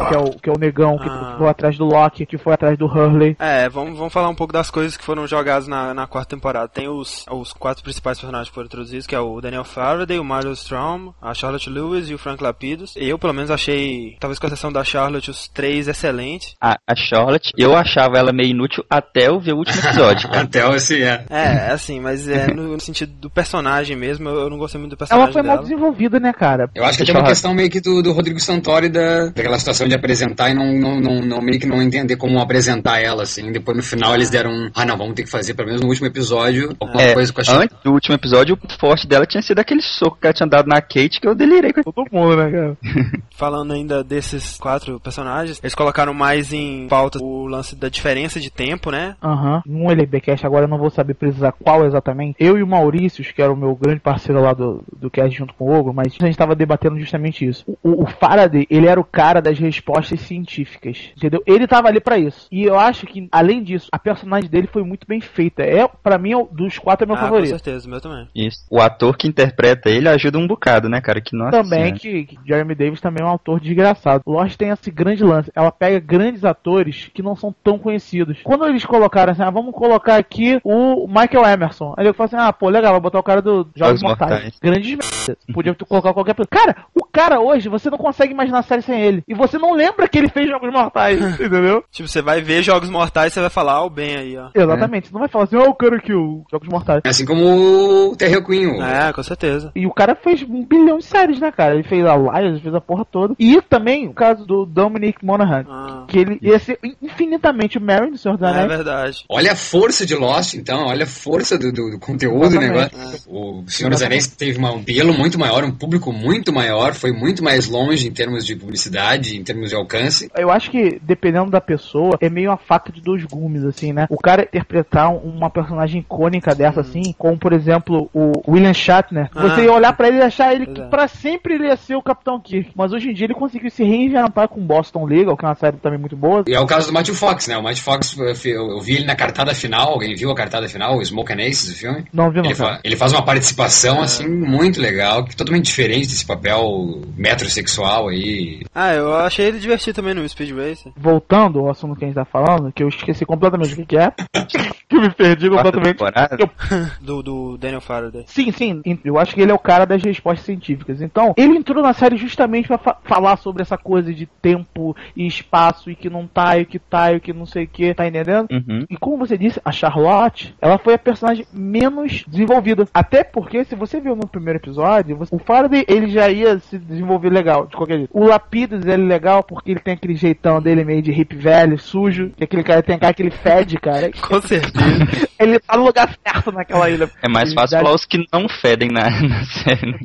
que é o, que é o negão que Ah. foi atrás do Loki, que foi atrás do Hurley. É, vamos, vamos falar um pouco das coisas que foram jogadas na, na quarta temporada. Tem os, os quatro principais personagens que foram introduzidos, que é o Daniel Faraday, o Mario Strom, a Charlotte Lewis e o Frank Lapidus. Eu, pelo menos, achei, talvez com exceção da Charlotte, os três excelentes. A, a Charlotte, eu achava ela meio inútil até eu ver o último episódio. Até assim, é. É, assim, mas é no, no sentido do personagem mesmo, eu, eu não gostei muito do personagem Ela foi dela. mal desenvolvida, né, cara? Eu acho que tem uma questão meio que do, do Rodrigo Santoro da, daquela situação de apresentar e não, não, não, não- meio que não entender como apresentar ela, assim. Depois no final eles deram um, ah não, vamos ter que fazer pelo menos no último episódio alguma É, coisa com a antes do último episódio, o forte dela tinha sido aquele soco que ela tinha dado na Kate que eu delirei com Todo mundo, né, cara? Falando ainda desses quatro personagens, eles colocaram mais em pauta o lance da diferença de tempo, né? Aham. Um LBcast, agora eu não vou saber precisar qual exatamente. Eu e o Maurício, que era o meu grande parceiro lá do, do cast junto com o Ogro, mas a gente tava debatendo justamente isso. O, o- Faraday, ele era o cara das respostas científicas, entendeu? Ele tava ali pra isso. E eu acho que, além disso, a personagem dele foi muito bem feita. É, para mim, é o- dos quatro é meu ah, com favorito. certeza, o meu também. isso. O ator que interpreta ele ajuda um bocado, né, cara? Que nossa também que, que Jeremy Davis também é um autor desgraçado. Lost tem esse grande lance. Ela pega grandes atores que não são tão conhecidos. Quando eles colocaram assim, ah, vamos colocar aqui o Michael Emerson. Aí eu falo assim, ah, pô, legal, vou botar o cara do Jogos Jogos Mortais. Mortais. Grandes merda. Podia tu colocar qualquer pessoa. Cara, o cara hoje, você não consegue imaginar a série sem ele. E você não lembra que ele fez Jogos Mortais, entendeu? Tipo, você vai ver Jogos Mortais você vai falar, ó, o Ben aí, ó. Exatamente. Você não vai falar assim, ó, o cara que o Jogos Mortais. Assim como o Terry Queen. É, com certeza. E o cara fez um bilhão de séries, né, cara? Ele fez a Lions, fez a porra toda. E também o caso do Dominic Monaghan. Ah, Que ele ia ser infinitamente o Mary do Senhor dos é Anéis. verdade. Olha a força de Lost, então, olha a força do, do- do conteúdo do Exatamente. negócio. O Senhor dos Anéis teve uma- um apelo muito maior, um público muito maior, foi muito mais longe em termos de publicidade, em termos de alcance. Eu acho que, dependendo da pessoa, é meio uma faca de dois gumes, assim, né? O cara interpretar um- uma personagem icônica dessa, assim, como, por exemplo, o William Shatner, Ah. você ia olhar pra ele e achar ele que é. pra sempre ele ia ser o Capitão Kirk. Mas hoje em dia ele conseguiu se reinventar com Boston Legal, que é uma série também muito boa. E é o caso do Matthew Fox, né? O Matthew Fox, eu, eu vi ele na cartada final, alguém viu a cartada final, o Smoke and Aces, o filme? Não viu, não, Ele, fa- ele faz uma participação, assim, muito legal, que totalmente diferente desse papel metrosexual aí. Ah, eu achei ele divertido também no Speed Racer. Voltando ao assunto que a gente tá falando, que eu esqueci completamente o que, que é. que eu me perdi completamente. temporada. Eu Do, do Daniel Faraday. Sim, sim. Eu acho que ele é o cara das respostas científicas. Então, ele entrou na série justamente pra fa- falar sobre essa coisa de tempo e espaço e que não tá, e o que tá, e o que não sei o que, tá entendendo? Uhum. E como você disse, a Charlotte, ela foi a personagem menos desenvolvida. Até porque, se você viu no primeiro episódio, você- o Faraday, ele já ia se desenvolver legal, de qualquer jeito. O Lapidus, ele é legal porque ele tem aquele jeitão dele meio de hip velho, sujo, que aquele cara tem cara que ele fede, cara. Com certeza. ele tá no lugar certo naquela ilha. É mais fácil falar os que não fedem na, na série, né?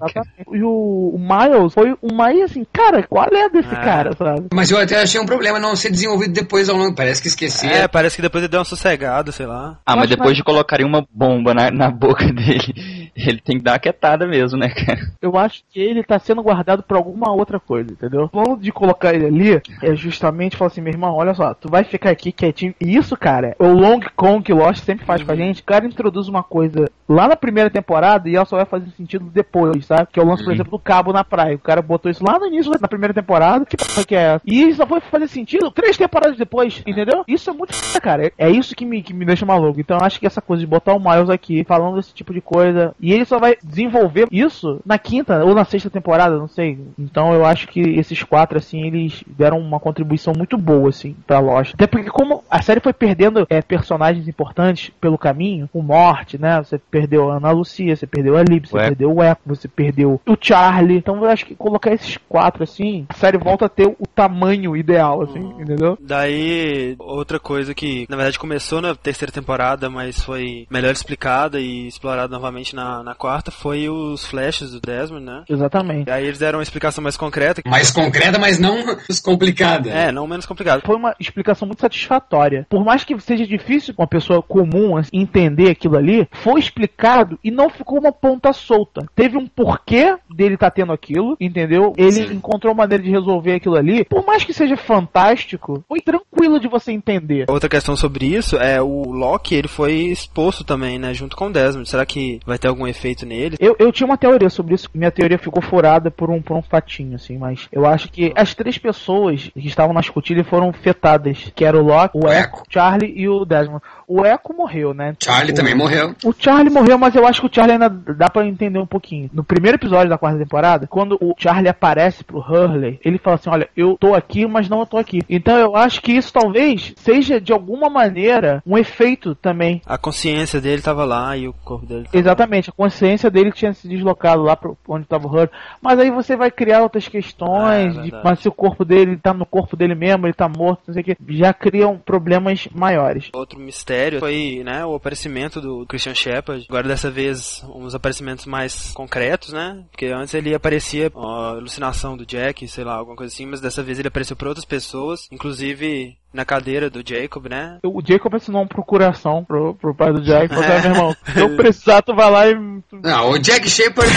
E o, o Miles foi uma aí assim, cara, qual é desse Ah. cara, sabe? Mas eu até achei um problema, não ser desenvolvido depois ao longo. Parece que esquecer. É, parece que depois ele deu uma sossegada, sei lá. Ah, mas depois de colocarem uma bomba na, na boca dele, ele tem que dar uma quietada mesmo, né, cara? Eu acho que ele tá sendo guardado por alguma outra coisa, entendeu? O plano de colocar ele ali é justamente falar assim, meu irmão, olha só, tu vai ficar aqui quietinho. E isso, cara, o Long Kong que o Lost sempre faz com a gente, o cara introduz uma coisa lá na primeira temporada e ela só vai fazer sentido depois, sabe? Que é o lance, por exemplo, do cabo na praia. O cara botou isso lá no início da primeira temporada, que porra que é essa? E isso só foi fazer sentido três temporadas depois, entendeu? Isso é muito cara. É isso que me, que me deixa maluco. Então eu acho que essa coisa de botar o Miles aqui, falando desse tipo de coisa, e ele só vai desenvolver isso na quinta ou na sexta temporada, não sei. Então eu acho que esses quatro, assim, eles deram uma contribuição muito boa, assim, pra Lost. Até porque como a série foi perdendo é, personagens importantes pelo caminho, o Morte, né? Você perdeu a Ana Lucia, você perdeu a Lib, você perdeu o Echo, você perdeu o Charlie. Então eu acho que colocar esses quatro, assim, a série volta a ter o tamanho ideal, assim, entendeu? Daí, outra coisa que, na verdade, começou na terceira temporada, mas foi melhor explicada e explorada novamente na, na quarta, foi os flashes do Desmond, né? Exatamente. Aí eles deram uma explicação mais concreta. Mais concreta, mas não complicada. É, não menos complicada. Foi uma explicação muito satisfatória. Por mais que seja difícil uma pessoa comum assim, entender aquilo ali, foi explicado e não ficou uma ponta solta. Teve um porquê dele estar tendo aquilo, entendeu? Ele Sim. encontrou uma maneira de resolver aquilo ali. Por mais que seja fantástico, foi tranquilo de você entender. Outra questão sobre isso é o Loki, ele foi exposto também, né, junto com o Desmond. Será que vai ter algum efeito nele? Eu, eu tinha uma teoria sobre isso, minha teoria ficou furada por um, por um fatinho, assim, mas eu acho que as três pessoas que estavam na escotilha foram fetadas, que era o Loki, o O Echo. Charlie e o Desmond. O Echo morreu, né? Charlie O- também morreu. O Charlie morreu, mas eu acho que o Charlie ainda dá pra entender um pouquinho. No primeiro episódio da quarta temporada, quando o Charlie aparece pro Hurley, ele fala assim: Olha, eu tô aqui, mas não eu tô aqui. Então eu acho que isso talvez seja de alguma maneira um efeito também. A consciência dele tava lá e o corpo dele tava Exatamente, a consciência dele tinha se deslocado lá pro onde tava o Hurley. Mas aí você vai criar outras questões, Ah, é de, mas se o corpo dele tá no corpo dele mesmo, ele tá morto, não sei o que, já criam problemas maiores. Outro mistério foi, né, o aparecimento do Christian Shepard. Agora dessa vez uns aparecimentos mais concretos, né? Porque antes ele aparecia ó, alucinação do Jack, sei lá, alguma coisa assim, mas dessa vez ele apareceu para outras pessoas, inclusive na cadeira do Jacob, né? O Jacob assinou uma procuração pro, pro pai do Jack. Falou, "Ah, meu irmão, se eu precisar, tu vai lá e. Não, o Jack Shepard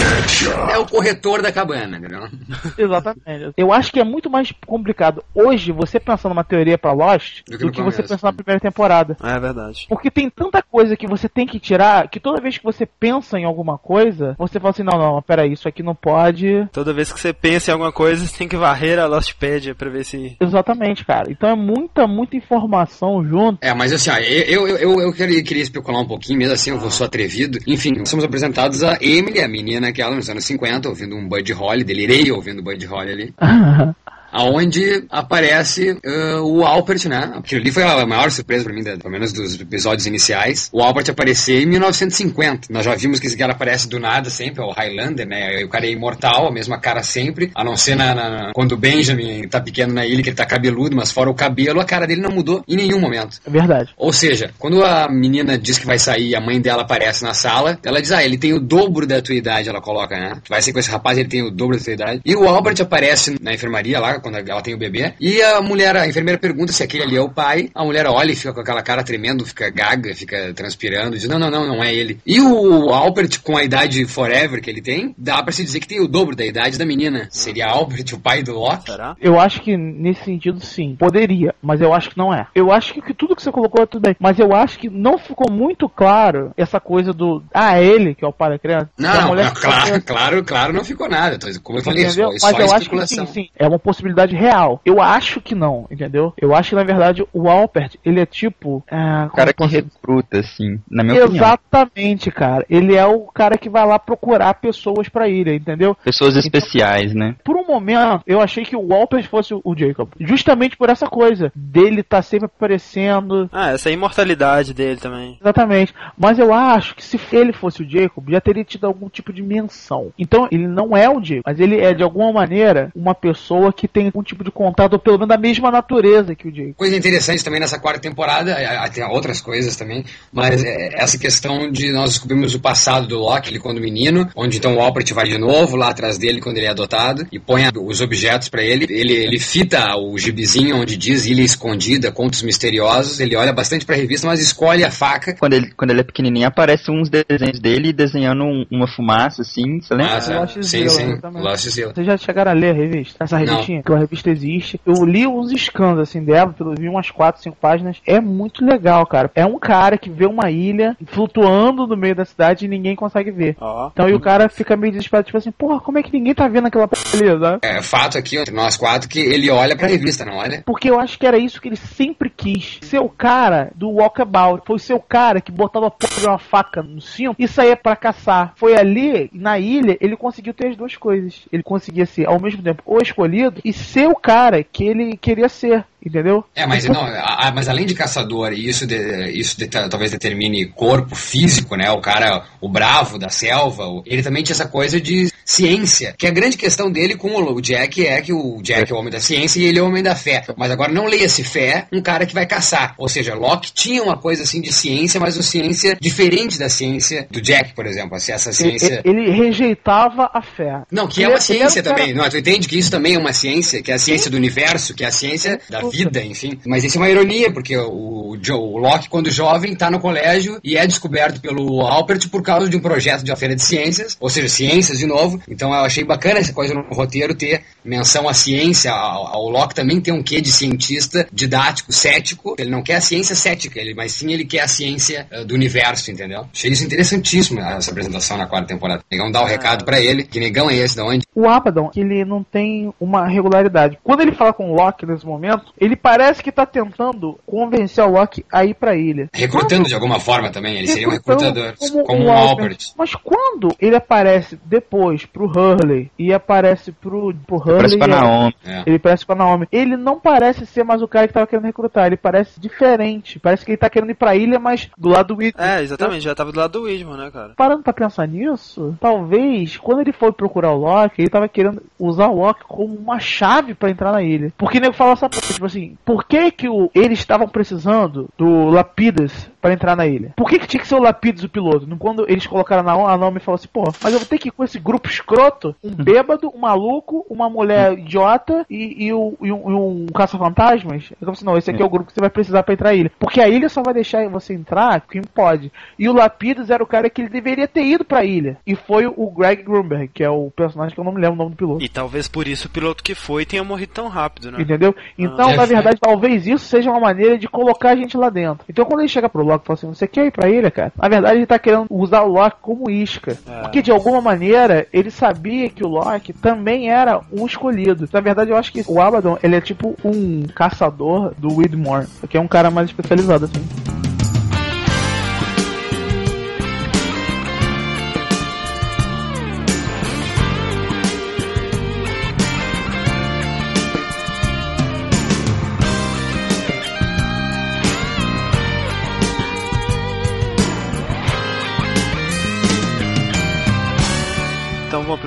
é o corretor da cabana, entendeu? Exatamente. Eu acho que é muito mais complicado hoje você pensar numa teoria pra Lost Do do que que, no você pensar na primeira temporada. É verdade. Porque tem tanta coisa que você tem que tirar que toda vez que você pensa em alguma coisa, você fala assim: não, não, peraí, isso aqui não pode. Toda vez que você pensa em alguma coisa, você tem que varrer a Lostpedia pra ver se. Exatamente, cara. Então é muita, muita informação junto. É, mas assim, eu, eu, eu, eu queria, queria especular um pouquinho, mesmo assim, eu vou sou atrevido. Enfim, somos apresentados a Emily, a menina aquela nos anos 50, ouvindo um Bud Holly, delirei ouvindo Bud Holly ali. aonde aparece uh, o Alpert, né? Aquilo ali foi a maior surpresa pra mim, da- pelo menos dos episódios iniciais. O Alpert aparecer em 1950. Nós já vimos que esse cara aparece do nada sempre, é o Highlander, né? O cara é imortal, a mesma cara sempre, a não ser na, na- quando o Benjamin tá pequeno na ilha, que ele tá cabeludo, mas fora o cabelo, a cara dele não mudou em nenhum momento. É verdade. Ou seja, quando a menina diz que vai sair e a mãe dela aparece na sala, ela diz, ah, ele tem o dobro da tua idade, ela coloca, né? Tu vai ser com esse rapaz, ele tem o dobro da tua idade. E o Albert aparece na enfermaria lá, quando ela tem o bebê, e a mulher, a enfermeira pergunta se aquele ali é o pai, a mulher olha e fica com aquela cara tremendo, fica gaga, fica transpirando, diz, não, não, não, não é ele. E o Albert, com a idade forever que ele tem, dá pra se dizer que tem o dobro da idade da menina. Seria Albert o pai do Loki? Será? Eu acho que nesse sentido sim, poderia, mas eu acho que não é. Eu acho que, tudo que você colocou é tudo bem, mas eu acho que não ficou muito claro essa coisa do ah, é ele que é o pai da criança. Não, não, claro, tá- claro, claro, não ficou nada. Como eu falei, Entendeu? só, só Mas eu acho que sim, sim. É uma possibilidade real. Eu acho que não, entendeu? Eu acho que na verdade o Alpert, ele é tipo. O como cara que recruta, assim, na minha opinião. Exatamente, cara. Ele é o cara que vai lá procurar pessoas pra ilha, entendeu? Pessoas Então- especiais, né? Por um momento, eu achei que o Alpert fosse o Jacob. Justamente por essa coisa. Dele tá sempre aparecendo. Ah, essa é imortalidade dele também. Exatamente. Mas eu acho que se ele fosse o Jacob, já teria tido algum tipo de menção. Então, ele não é o Jacob, mas ele é, de alguma maneira, uma pessoa que tem tem um tipo de contato, ou pelo menos da mesma natureza que o Jacob. Coisa interessante também nessa quarta temporada, é, é, tem outras coisas também, mas é, essa questão de nós descobrimos o passado do Loki, ele quando menino, onde então o Albert vai de novo lá atrás dele quando ele é adotado e põe os objetos para ele. ele. Ele fita o gibizinho onde diz Ilha Escondida, Contos Misteriosos, ele olha bastante pra revista, mas escolhe a faca. Quando ele, quando ele é pequenininho, aparece uns desenhos dele desenhando um- uma fumaça, assim, você lembra? Ah, sim, Zilla, sim. também. Lost Zilla. Vocês já chegaram a ler a revista? Essa revistinha? Que a revista existe. Eu li uns scans assim dela, pelo vi umas 4, 5 páginas. É muito legal, cara. É um cara que vê uma ilha flutuando no meio da cidade e ninguém consegue ver. Ó. Então e o cara fica meio desesperado, tipo assim, porra, como é que ninguém tá vendo aquela porra ali, sabe? É fato aqui entre nós quatro que ele olha pra revista, não olha? Porque eu acho que era isso que ele sempre quis. Ser o cara do walkabout. Foi ser o cara que botava a porra de uma faca no cinto e saía pra caçar. Foi ali, na ilha, ele conseguiu ter as duas coisas. Ele conseguia ser, ao mesmo tempo, o escolhido e ser o cara que ele queria ser. Entendeu? É, mas não, a- mas além de caçador, e isso, de- isso de- talvez determine corpo físico, né? O cara, o bravo da selva, o- ele também tinha essa coisa de ciência, que a grande questão dele com o, Jack é que o Jack é o homem da ciência e ele é o homem da fé. Mas agora não leia-se fé um cara que vai caçar. Ou seja, Locke tinha uma coisa assim de ciência, mas uma ciência diferente da ciência do Jack, por exemplo. Assim, essa ciência. Ele, ele rejeitava a fé. Não, que é Ele- uma ele ciência um cara- também. Não, tu entende que isso também é uma ciência, que é a ciência do universo, que é a ciência da vida, enfim. Mas isso é uma ironia, porque o, Joe, o Locke, quando jovem, tá no colégio e é descoberto pelo Alpert por causa de um projeto de uma feira de ciências, ou seja, ciências de novo. Então eu achei bacana essa coisa no roteiro ter menção à ciência, ao, Locke também ter um quê de cientista didático, cético. Ele não quer a ciência cética, ele, mas sim ele quer a ciência eh, do universo, entendeu? Achei isso interessantíssimo, essa apresentação na quarta temporada. Negão dá o recado pra ele. Que negão é esse, da onde? O Abaddon, ele não tem uma regularidade. Quando ele fala com o Loki nesse momento, ele parece que tá tentando convencer o Loki a ir pra ilha. Recrutando de alguma forma também, ele seria um recrutador, como, o um Albert. Mas quando ele aparece depois pro Hurley e aparece pro, pro Hurley. Parece pra Naomi. É. Ele parece com a Naomi. Ele não parece ser mais o cara que tava querendo recrutar. Ele parece diferente. Parece que ele tá querendo ir pra ilha, mas do lado do Whitney. É, exatamente, já tava do lado do Widman, né, cara? Parando pra pensar nisso, talvez quando ele foi procurar o Loki, ele tava querendo usar o Loki como uma chave pra entrar na ilha. Porque nego fala essa porra, tipo assim, por que que o, eles estavam precisando do Lapidas pra entrar na ilha? Por que que tinha que ser o Lapidas o piloto? Quando eles colocaram na a Naomi falou assim, pô, mas eu vou ter que ir com esse grupo escroto, um bêbado, um maluco, uma mulher idiota e, e, o- e um, um caça-fantasmas? Eu falei assim, não, esse aqui é o grupo que você vai precisar pra entrar na ilha. Porque a ilha só vai deixar você entrar quem pode. E o Lapidas era o cara que ele deveria ter ido pra ilha. E foi o Greg Grunberg, que é o personagem que eu não me lembro o nome do piloto. E talvez por isso o piloto que foi tenha morrido tão rápido, né? Entendeu? Então, Ah. na verdade, talvez isso seja uma maneira de colocar a gente lá dentro. Então, quando ele chega pro Loki fala assim: Você quer ir pra ilha, cara? Na verdade, ele tá querendo usar o Loki como isca. É. Porque, de alguma maneira, ele sabia que o Loki também era um escolhido. Na verdade, eu acho que o Abaddon, ele é tipo um caçador do Widmore. Que é um cara mais especializado, assim.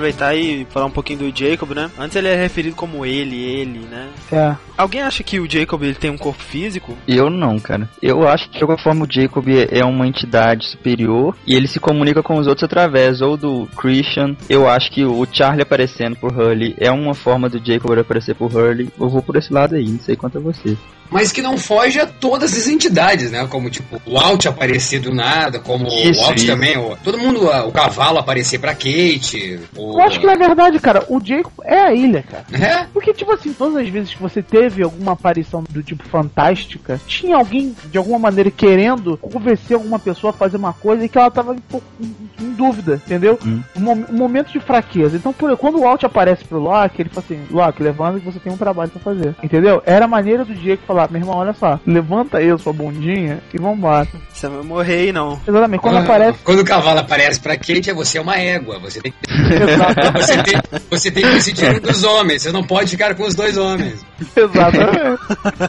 Aproveitar e falar um pouquinho do Jacob, né? Antes ele é referido como ele, ele, né? É. Alguém acha que o Jacob ele tem um corpo físico? Eu não, cara. Eu acho que de alguma forma o Jacob é uma entidade superior e ele se comunica com os outros através ou do Christian. Eu acho que o Charlie aparecendo por Hurley é uma forma do Jacob aparecer por Hurley. Eu vou por esse lado aí, não sei quanto a você. Mas que não foge a todas as entidades, né? Como, tipo, o Alt aparecer do nada, como Isso, o Alt isso. também, o, todo mundo, o cavalo aparecer pra Kate, o... Eu acho que, na verdade, cara, o Jacob é a ilha, cara. É? Porque, tipo assim, todas as vezes que você teve alguma aparição do tipo fantástica, tinha alguém, de alguma maneira, querendo convencer alguma pessoa a fazer uma coisa e que ela tava um pouco em, dúvida, entendeu? Hum. Um, mom- um momento de fraqueza. Então, por, quando o Alt aparece pro Loki, ele fala assim, Loki, levanta que você tem um trabalho pra fazer. Entendeu? Era a maneira do Diego falar, meu irmão, olha só, levanta aí a sua bundinha e vambora. Você vai morrer aí, não. Exatamente, quando Ah, aparece... Quando o cavalo aparece pra Kate, é você é uma égua. Você tem que, Exatamente. você tem, você tem que decidir um dos homens. Você não pode ficar com os dois homens. Exatamente.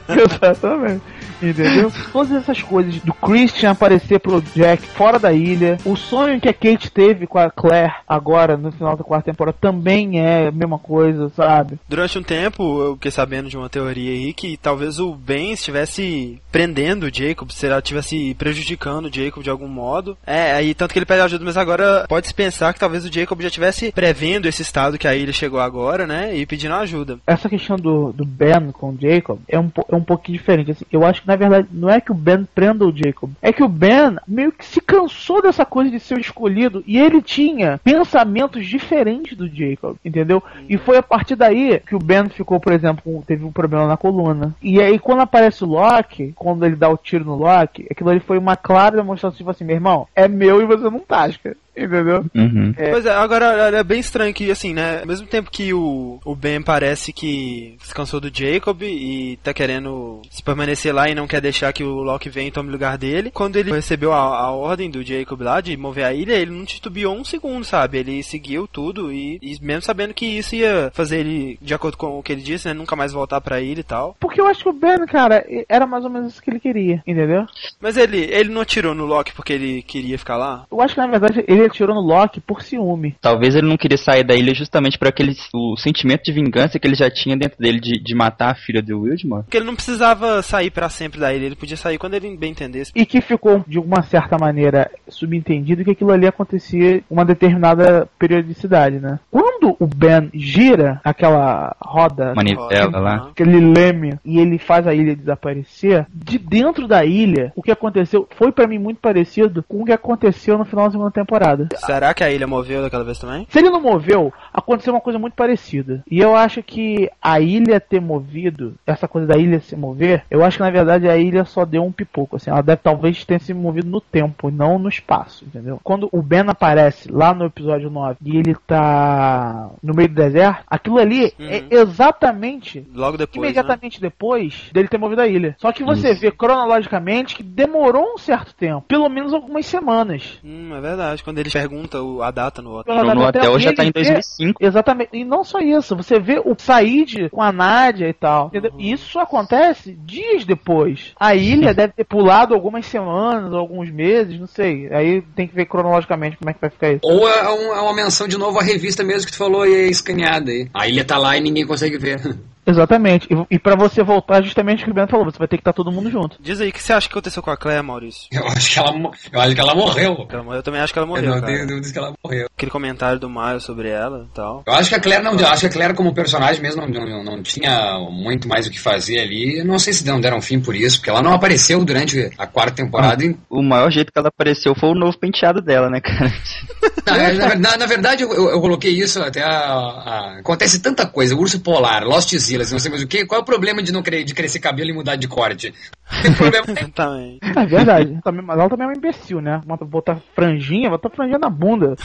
Exatamente. Entendeu? Todas essas coisas do Christian aparecer pro Jack fora da ilha, o sonho que a Kate teve com a Claire agora no final da quarta temporada também é a mesma coisa, sabe? Durante um tempo, eu fiquei sabendo de uma teoria aí que talvez o Ben estivesse prendendo o Jacob, se ela estivesse prejudicando o Jacob de algum modo. É, aí tanto que ele pede ajuda, mas agora pode-se pensar que talvez o Jacob já estivesse prevendo esse estado que a ilha chegou agora, né? E pedindo ajuda. Essa questão do, do Ben com o Jacob é um, é um pouquinho diferente. Assim, eu acho que na verdade não é que o Ben prenda o Jacob, é que o Ben meio que se cansou dessa coisa de ser o escolhido e ele tinha pensamentos diferentes do Jacob, entendeu? E foi a partir daí que o Ben ficou, por exemplo, teve um problema na coluna. E aí quando aparece o Loki, quando ele dá o tiro no Loki, aquilo ali foi uma clara demonstração tipo assim, meu irmão, é meu e você não tasca. Entendeu? Uhum. É. Pois é, agora é bem estranho que, assim, né? Ao mesmo tempo que o, o Ben parece que se cansou do Jacob e tá querendo se permanecer lá e não quer deixar que o Loki venha e tome o lugar dele, quando ele recebeu a, a ordem do Jacob lá de mover a ilha, ele não titubeou um segundo, sabe? Ele seguiu tudo e, e mesmo sabendo que isso ia fazer ele, de acordo com o que ele disse, né? Nunca mais voltar pra ilha e tal. Porque eu acho que o Ben, cara, era mais ou menos isso que ele queria, entendeu? Mas ele, ele não atirou no Loki porque ele queria ficar lá? Eu acho que na verdade ele atirou no Loki por ciúme. Talvez ele não queria sair da ilha justamente por aquele o sentimento de vingança que ele já tinha dentro dele de, de matar a filha do Wildmore. Porque ele não precisava sair pra sempre da ilha, ele podia sair quando ele bem entendesse. E que ficou, de uma certa maneira, subentendido que aquilo ali acontecia uma determinada periodicidade, né? Quando o Ben gira aquela roda, Manivela lá. aquele leme, e ele faz a ilha desaparecer, de dentro da ilha, o que aconteceu foi pra mim muito parecido com o que aconteceu no final da segunda temporada. Será que a ilha moveu daquela vez também? Se ele não moveu, aconteceu uma coisa muito parecida. E eu acho que a ilha ter movido, essa coisa da ilha se mover, eu acho que na verdade a ilha só deu um pipoco. Assim, ela deve talvez tenha se movido no tempo, não no espaço, entendeu? Quando o Ben aparece lá no episódio 9 e ele tá no meio do deserto, aquilo ali é exatamente. Logo depois. né? Imediatamente depois dele ter movido a ilha. Só que você vê cronologicamente que demorou um certo tempo, pelo menos algumas semanas. Hum, é verdade. Quando ele pergunta o- a data no hotel. Então, no hotel já tá em ele vê- 2005. Exatamente. E não só isso, você vê o Said com a Nádia e tal. E Isso acontece dias depois. A ilha deve ter pulado algumas semanas, alguns meses, não sei. Aí tem que ver cronologicamente como é que vai ficar isso. Ou é, um- é uma menção de novo à revista mesmo que tu falou e é escaneada aí. A ilha tá lá e ninguém consegue ver. Exatamente. E, e para você voltar, justamente o que o Ben falou, você vai ter que estar todo mundo junto. Diz aí, o que você acha que aconteceu com a Claire, Maurício? Eu acho que ela, eu acho que ela morreu. Ela morreu, eu também acho que ela Eu morreu, não cara. tenho dúvidas que ela morreu. Aquele comentário do Miles sobre ela e tal. Eu acho que a Claire não, eu acho que a Claire como personagem mesmo não, não, não tinha muito mais o que fazer ali. Eu não sei se não deram fim por isso, porque ela não apareceu durante a quarta temporada. e- O maior jeito que ela apareceu foi o novo penteado dela, né, cara? Na, na- na- verdade, eu, eu- eu coloquei isso até a, a- Acontece tanta coisa, urso polar, Lost Zillas, não sei mais o que. Qual é o problema de não cre- de crescer cabelo e mudar de corte? Tem problema também. É verdade. Também- Mas ela também é um imbecil, né? Bota- Botar franjinha, botar franjinha na bunda.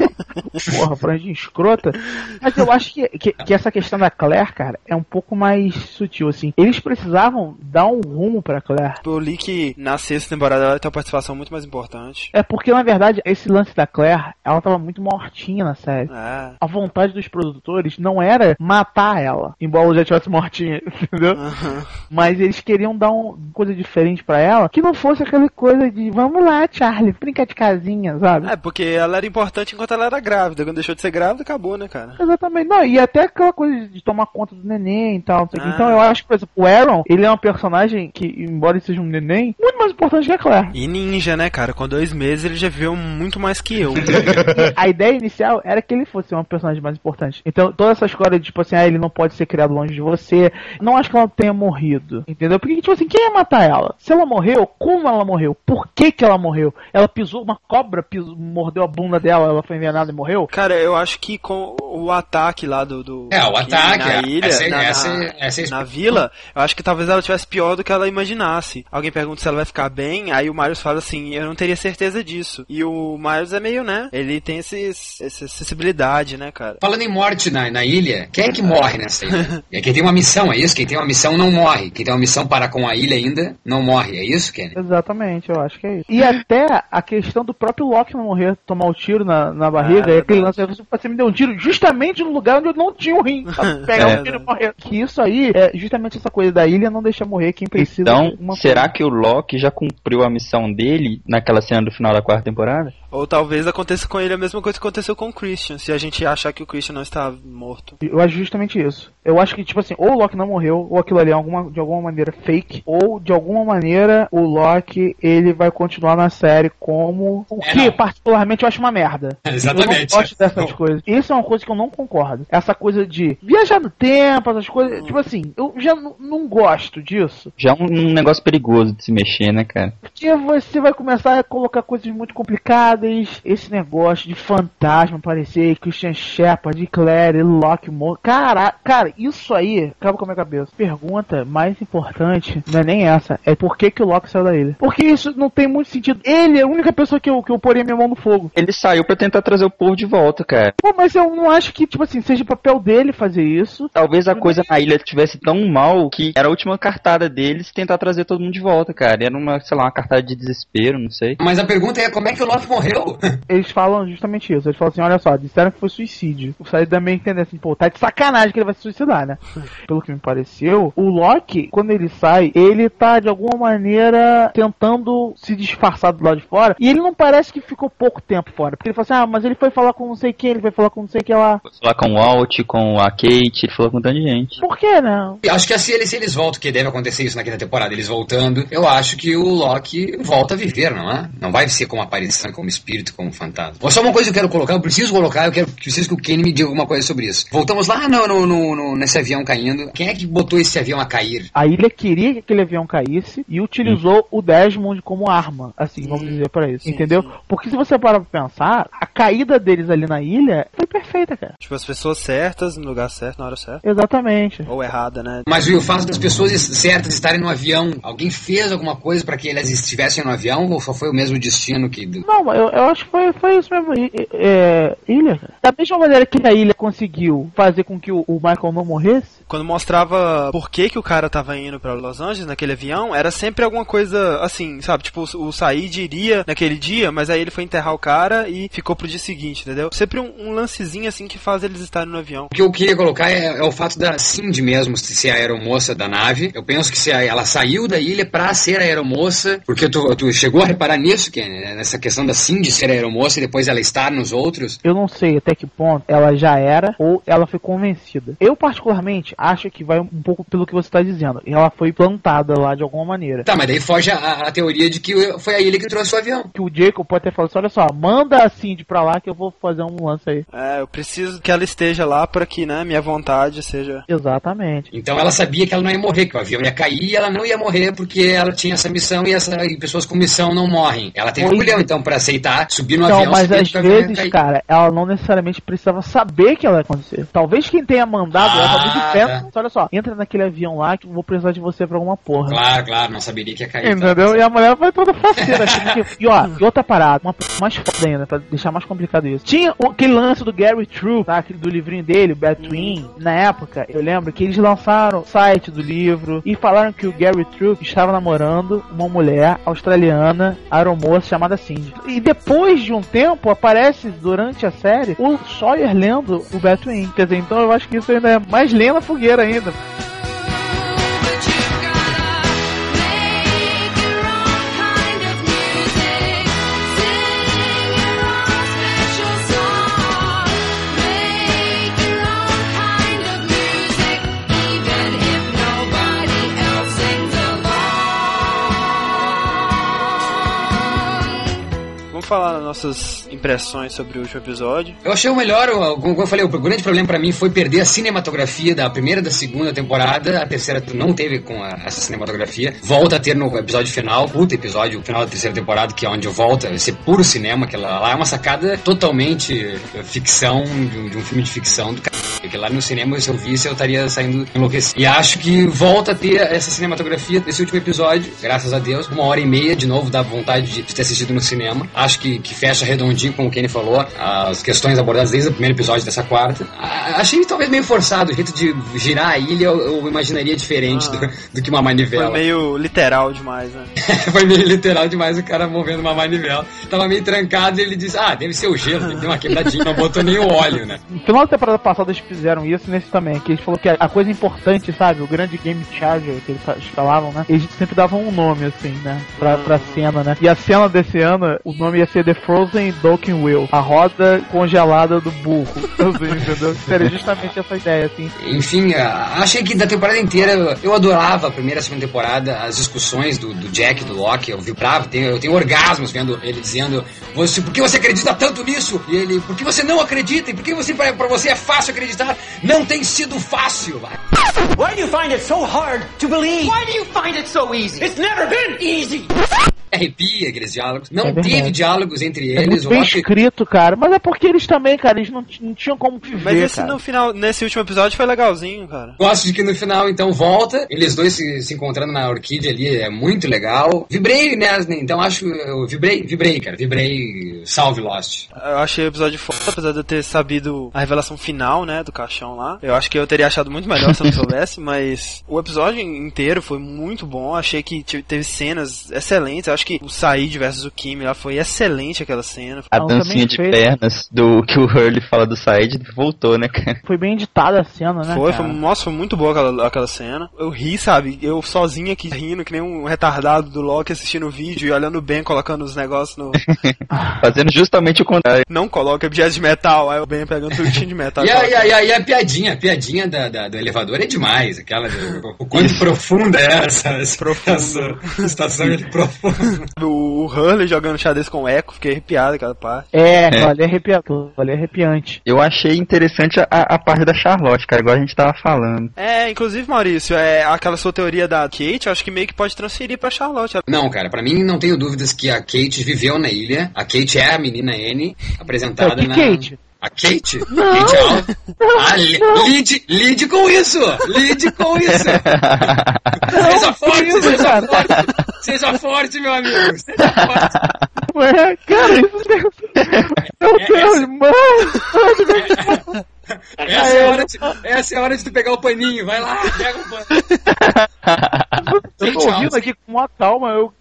Porra, franjinha escrota. Mas eu acho que, que, que essa questão da Claire, cara, é um pouco mais sutil, assim. Eles precisavam dar um rumo pra Claire. Eu li que na sexta temporada ela tem uma participação muito mais importante. É porque, na verdade, esse lance da Claire, ela tava muito mortinha na série. É. A vontade dos produtores não era matar ela, embora ela já tivesse mortinha, entendeu? Aham. Mas eles queriam dar uma coisa diferente pra ela, que não fosse aquela coisa de vamos lá, Charlie, brinca de casinha, sabe? É, porque ela era importante enquanto ela era grávida. Quando deixou de ser grávida, acabou, né, cara? Exatamente. Não, e até aquela coisa de tomar conta do neném e tal. não sei o quê. Ah. Então eu acho que, por exemplo, o Aaron, ele é um personagem que, embora ele seja um neném, muito mais importante que a Claire. E ninja, né, cara? Com dois meses ele já viu muito mais que eu. a ideia inicial era que ele fosse um personagem mais importante. Então, toda essa história de, tipo assim, ah, ele não pode ser criado longe de você, não acho que ela tenha morrido, entendeu? Porque, tipo assim, quem ia matar ela? Se ela morreu, como ela morreu? Por que que ela morreu? Ela pisou, uma cobra pisou, mordeu a bunda dela, ela foi envenenada e morreu? Cara, eu acho que com o ataque lá do. do É, o ataque, na é, ilha, essa- na, essa- na- essa é na vila, eu acho que talvez ela tivesse pior do que ela imaginasse. Alguém pergunta se ela vai ficar bem, aí o Miles fala assim: eu não teria certeza disso. E o Miles é meio, né? Ele tem esses, essa sensibilidade, né, cara? Falando em morte na, na ilha, quem é que morre nessa ilha? É quem tem uma missão, é isso? Quem tem uma missão não morre. Quem tem uma missão para com a ilha ainda não morre. É isso, Kenny? Exatamente, eu acho que é isso. E até a questão do próprio Loki não morrer, tomar o tiro na, na barriga, Ah, é e aquele lance, você me deu um tiro justamente no lugar onde eu não tinha o rim, pegar É, o tiro e morrer. Que isso aí é justamente essa coisa da ilha não deixar morrer quem precisa Então, de uma será coisa. que o Loki já cumpriu a missão dele naquela cena do final da quarta temporada? Ou talvez aconteça com ele a mesma coisa que aconteceu com o Christian, se a gente achar que o Christian não está morto. Eu acho justamente isso. Eu acho que, tipo assim, ou o Loki não morreu, ou aquilo ali é alguma, de alguma maneira fake, ou de alguma maneira o Loki ele vai continuar na série como. O É, que, não. particularmente, eu acho uma merda. Exatamente. Eu não gosto dessas Não. coisas. Isso é uma coisa que eu não concordo. Essa coisa de viajar no tempo, essas coisas. Tipo assim, eu já não gosto disso. Já é um, um negócio perigoso de se mexer, né, cara? Porque você vai começar a colocar coisas muito complicadas. Esse negócio de fantasma aparecer, Christian Shepard, Claire, Loki morre. Cara, cara, isso aí acaba com a minha cabeça. Pergunta mais importante não é nem essa, é por que, que o Loki saiu da ilha. Porque isso não tem muito sentido. Ele é a única pessoa que eu, que eu poria minha mão no fogo. Ele saiu pra tentar trazer o povo de volta, cara. Pô, mas eu não acho que, tipo assim, seja papel dele fazer isso. Talvez a coisa na ilha tivesse tão mal que era a última cartada deles tentar trazer todo mundo de volta, cara. Era uma, sei lá, uma cartada de desespero, não sei. Mas a pergunta é como é que o Loki morreu? Eles falam justamente isso. Eles falam assim, olha só, disseram que foi suicídio. O Said também entender assim, pô, tá de sacanagem que ele vai se suicidar, né? Pelo que me pareceu, o Loki, quando ele sai, ele tá de alguma maneira tentando se disfarçar do lado de fora. E ele não parece que ficou pouco tempo fora. Porque ele fala assim, ah, mas ele foi falar com não sei quem, ele foi falar com não sei quem lá. Foi falar com o Walt, com a Kate, ele falou com tanta gente. Por que, né? Acho que assim, eles, se eles voltam, que deve acontecer isso na quinta temporada, eles voltando, eu acho que o Loki volta a viver, não é? Não vai ser como aparição, como espírito, como fantasma. Mas só uma coisa que eu quero colocar, eu preciso colocar, eu quero que preciso que o Kenny me diga alguma coisa sobre isso. Voltamos lá no, no, no- no- nesse avião caindo. Quem é que botou esse avião a cair? A ilha queria que aquele avião caísse e utilizou o Desmond como arma, assim, vamos dizer pra isso, entendeu? Porque se você parar pra pensar, a caída deles ali na ilha foi perfeita, cara. Tipo, as pessoas certas, no lugar certo, na hora certa. Exatamente. Ou errada, né? Mas o fato das pessoas certas estarem no avião, alguém fez alguma coisa para que elas estivessem no avião ou só foi o mesmo destino que. Não, eu, eu acho que foi, foi isso mesmo. I- é, ilha, cara. Da mesma maneira que a ilha conseguiu fazer com que o, o Michael não morresse, Quando mostrava por que, que o cara tava indo pra Los Angeles naquele avião, era sempre alguma coisa assim, sabe? Tipo, o, Said iria naquele dia, mas aí ele foi enterrar o cara e ficou pro dia seguinte, entendeu? Sempre um, um lancezinho assim que faz eles estarem no avião. O que eu queria colocar é, é o fato da Cindy mesmo ser a aeromoça da nave. Eu penso que se a- ela saiu da ilha pra ser a aeromoça, porque tu, tu chegou a reparar nisso, Kenny, né? nessa questão da Cindy ser a aeromoça e depois ela estar nos outros. eu não sei até que ponto ela já era ou ela foi convencida. Eu, particularmente, acho que vai um pouco pelo que você está dizendo. Ela foi plantada lá de alguma maneira. Tá, mas daí foge a, a teoria de que foi a ilha que trouxe o avião. Que o Jacob pode ter falado assim, olha só, manda a Cindy pra lá que eu vou fazer um lance aí. É, eu preciso que ela esteja lá para que, né, minha vontade seja. Exatamente. Então ela sabia que ela não ia morrer, que o avião ia cair e ela não ia morrer porque ela tinha essa missão e, essa, e pessoas com missão não morrem. Ela teve Pois culhão, então, pra aceitar, subir no Não, avião mas às vezes, cair. cara, ela não necessariamente precisava saber que ela ia acontecer. Talvez quem tenha mandado ela, Ah, talvez de pé, tá. olha só, entra naquele avião lá que eu vou precisar de você pra alguma porra. Claro, claro, não saberia que ia cair. tá? Entendeu? E a mulher foi toda faceira. achando que- E ó, e outra parada, uma mais foda ainda, pra deixar mais complicado isso. Tinha aquele lance do Gary True, tá? Aquele do livrinho dele, o. Na época, eu lembro que eles lançaram o site do livro e falaram que o Gary True estava namorando uma mulher australiana, aeromoça, chamada Cindy. E depois de um tempo, aparece durante a série o Sawyer lendo o Batwin. Quer dizer, então eu acho que isso ainda é mais lenha na fogueira ainda. Falar nossas impressões sobre o último episódio. Eu achei o melhor, como eu falei, o grande problema pra mim foi perder a cinematografia da primeira e da segunda temporada. A terceira não teve com a- essa cinematografia. Volta a ter no episódio final, puta episódio, o final da terceira temporada, que é onde volta ser puro cinema, que lá é uma sacada totalmente eh, ficção, de um, de um filme de ficção do c... Porque lá no cinema, se eu visse, eu estaria saindo enlouquecido. E acho que volta a ter essa cinematografia desse último episódio, graças a Deus. Uma hora e meia, de novo, dá vontade de, de ter assistido no cinema. Acho que, que fecha redondinho, como o Kenny falou, as questões abordadas desde o primeiro episódio dessa quarta. Ah, achei talvez meio forçado, o jeito de girar a ilha eu, eu imaginaria diferente Ah. do, do que uma Foi manivela. meio literal demais, né? Foi meio literal demais o cara movendo uma manivela. Tava meio trancado e ele disse: Ah, deve ser o gelo, ter uma quebradinha, não botou nem o óleo, né? No final da temporada passada eles fizeram isso nesse também, que eles falaram que a coisa importante, sabe, o grande game changer que eles fa- falavam, né? Eles sempre davam um nome, assim, né? Pra, pra cena, né? E a cena desse ano, o nome ia ser The Frozen Docking Wheel, a roda congelada do burro. Assim, entendeu? Seria justamente essa ideia, assim. Enfim, achei que da temporada inteira eu- adorava a primeira e a segunda temporada, as discussões do, do Jack e do Loki. Eu vibrava, tenho, eu tenho orgasmos vendo ele dizendo: você, Por que você acredita tanto nisso? E ele: Por que você não acredita? E por que você, pra, pra você é fácil acreditar? Não tem sido fácil. Vai. Why do you find it so hard to believe? Why do you find it so easy? It's never been easy. Arrepia aqueles diálogos. Não É teve diálogos entre É eles. muito O bem escrito, cara. Mas é porque eles também, cara, eles não, não tinham como viver, Mas esse cara. no final, nesse último episódio foi legalzinho, cara. Gosto de que no final, então, volta. Eles dois se, se encontrando na orquídea ali, é muito legal. Vibrei, né? Então acho. Eu vibrei, vibrei, cara. Vibrei. Salve Lost. Eu achei o episódio foda, apesar de eu ter sabido a revelação final, né, do caixão lá. Eu acho que eu teria achado muito melhor se eu não soubesse, mas o episódio inteiro foi muito bom. Achei que te- teve cenas excelentes. Eu acho que o Said versus o Kimi lá foi excelente aquela cena. A dancinha de fez. pernas do que o Hurley fala do Said voltou, né, cara? Foi bem editada a cena, né? Foi, cara? foi, nossa, foi muito boa aquela, aquela cena. Eu ri, sabe? Eu sozinho aqui rindo, que nem um retardado do Loki assistindo o vídeo e olhando bem, colocando os negócios no. Fazendo justamente o contrário. Não coloca objetos de metal, aí o Ben pegando tudo de metal. E a, e, a, e, a, e a piadinha, a piadinha da, da- do elevador é demais. Aquela. do- o quanto profunda é essa, essa, essa estação de profundo. O, Hurley jogando xadrez com o Echo, fiquei arrepiado aquela parte. É, É. olha, é arrepiante. Olha, é arrepiante. Eu achei interessante a, a parte da Charlotte, cara, igual a gente tava falando. É, inclusive, Maurício, é aquela sua teoria da Kate, eu acho que meio que pode transferir pra Charlotte. Não, cara, pra mim não tenho dúvidas que a Kate viveu na ilha. A Kate é a menina N, apresentada É, que na. Kate? A Kate? Kate Alves? Ah, li- lide, lide com isso! Lide com isso! seja forte, isso, seja cara. forte! Seja forte, meu amigo! Seja forte! Ué, cara, isso Meu É, Deus, essa- mano! Essa é, a hora de, essa é a hora de tu pegar o paninho, vai lá, pega o pano. Eu tô Kate ouvindo aqui com uma calma, eu.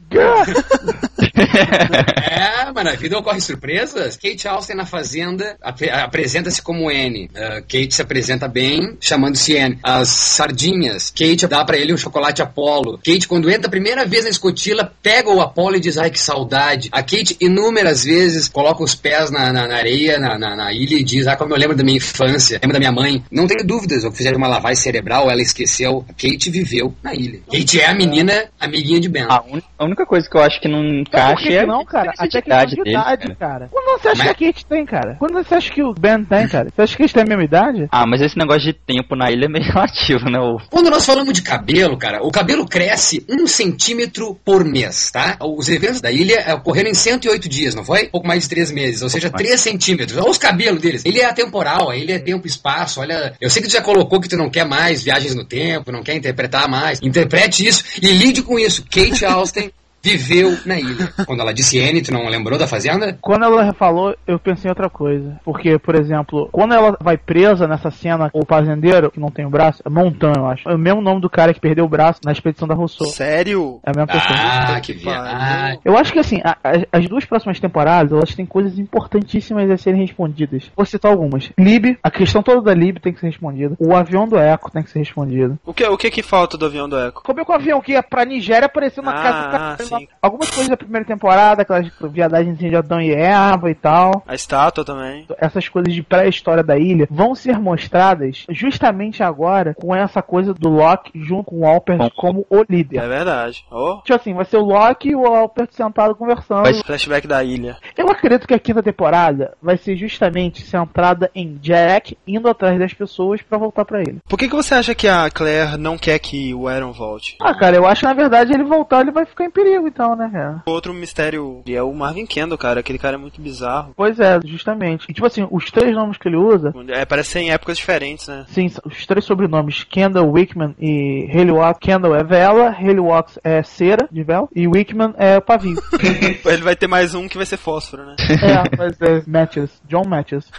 É, mas na vida ocorre surpresas. Kate Austin na Fazenda ap- apresenta-se como N. Ah, Kate se apresenta bem, chamando-se N. As sardinhas. Kate dá pra ele um chocolate Apollo. Kate, quando entra a primeira vez na escotila, pega o Apollo e diz, ai, que saudade. A Kate, inúmeras vezes, coloca os pés na, na- na areia, na, na- na ilha e diz, ah, como eu lembro da minha infância, lembro da minha mãe. Não tenho dúvidas, ou fizeram uma lavagem cerebral, ela esqueceu. A Kate viveu na ilha. Kate é a menina amiguinha de Ben. A, un- a única coisa que eu acho que não encaixa é que não, cara? a idade de dele, idade, cara. cara. Quando você acha Mas- que a Kate tem, cara? Quando você acha que o Ben tem, cara? Você acha que eles têm a mesma idade? Ah, mas esse negócio de tempo na ilha é meio relativo, né? O- Quando nós falamos de cabelo, cara, o cabelo cresce um centímetro por mês, tá? Os eventos da ilha eh, ocorreram em 108 dias, não foi? Pouco mais de 3 meses, ou seja, 3 centímetros. Olha os cabelos deles. Ele é atemporal, ele é tempo e espaço. Olha, eu sei que tu já colocou que tu não quer mais viagens no tempo, não quer interpretar mais. Interprete isso e lide com isso. Kate Austin viveu na ilha. Quando ela disse N, tu não lembrou da fazenda? Quando ela falou, eu pensei em outra coisa. Porque, por exemplo, quando ela vai presa nessa cena, o fazendeiro, que não tem o braço, é Montan, eu acho. É o mesmo nome do cara que perdeu o braço na expedição da Rousseau. Sério? É a mesma pessoa. Ah, que viagem. Eu acho que assim, a- a- as duas próximas temporadas, elas têm coisas importantíssimas a serem respondidas. Vou citar algumas. Lib, a questão toda da Lib tem que ser respondida. O avião do Eco tem que ser respondido. O que, o que que falta do avião do Echo? Como é que o avião que ia pra Nigéria apareceu na Ah, casa do ah, cara? Sim. Algumas coisas da primeira temporada, aquelas viadagens de Adão e Eva e tal. A estátua também. Essas coisas de pré-história da ilha vão ser mostradas justamente agora com essa coisa do Loki junto com o Alpert como o líder. É verdade. Oh, Tipo assim, vai ser o Loki e o Alpert sentado conversando. Mas- flashback da ilha. Eu acredito que a quinta temporada vai ser justamente centrada em Jack indo atrás das pessoas pra voltar pra ele. Por que, que você acha que a Claire não quer que o Aaron volte? Ah, cara, eu acho que na verdade ele voltar ele vai ficar em perigo. Então, né, cara? Outro mistério é o Marvin Kendall, cara. Aquele cara é muito bizarro. Pois é, justamente. E tipo assim, os três nomes que ele usa, É, parece ser em épocas diferentes, né? sim, os três sobrenomes, Kendall, Wickman e Haley Watts. Kendall é vela, Haley Watts é cera de vela e Wickman é pavio. Ele vai ter mais um que vai ser fósforo, né? é, mas é Matches, John Matches.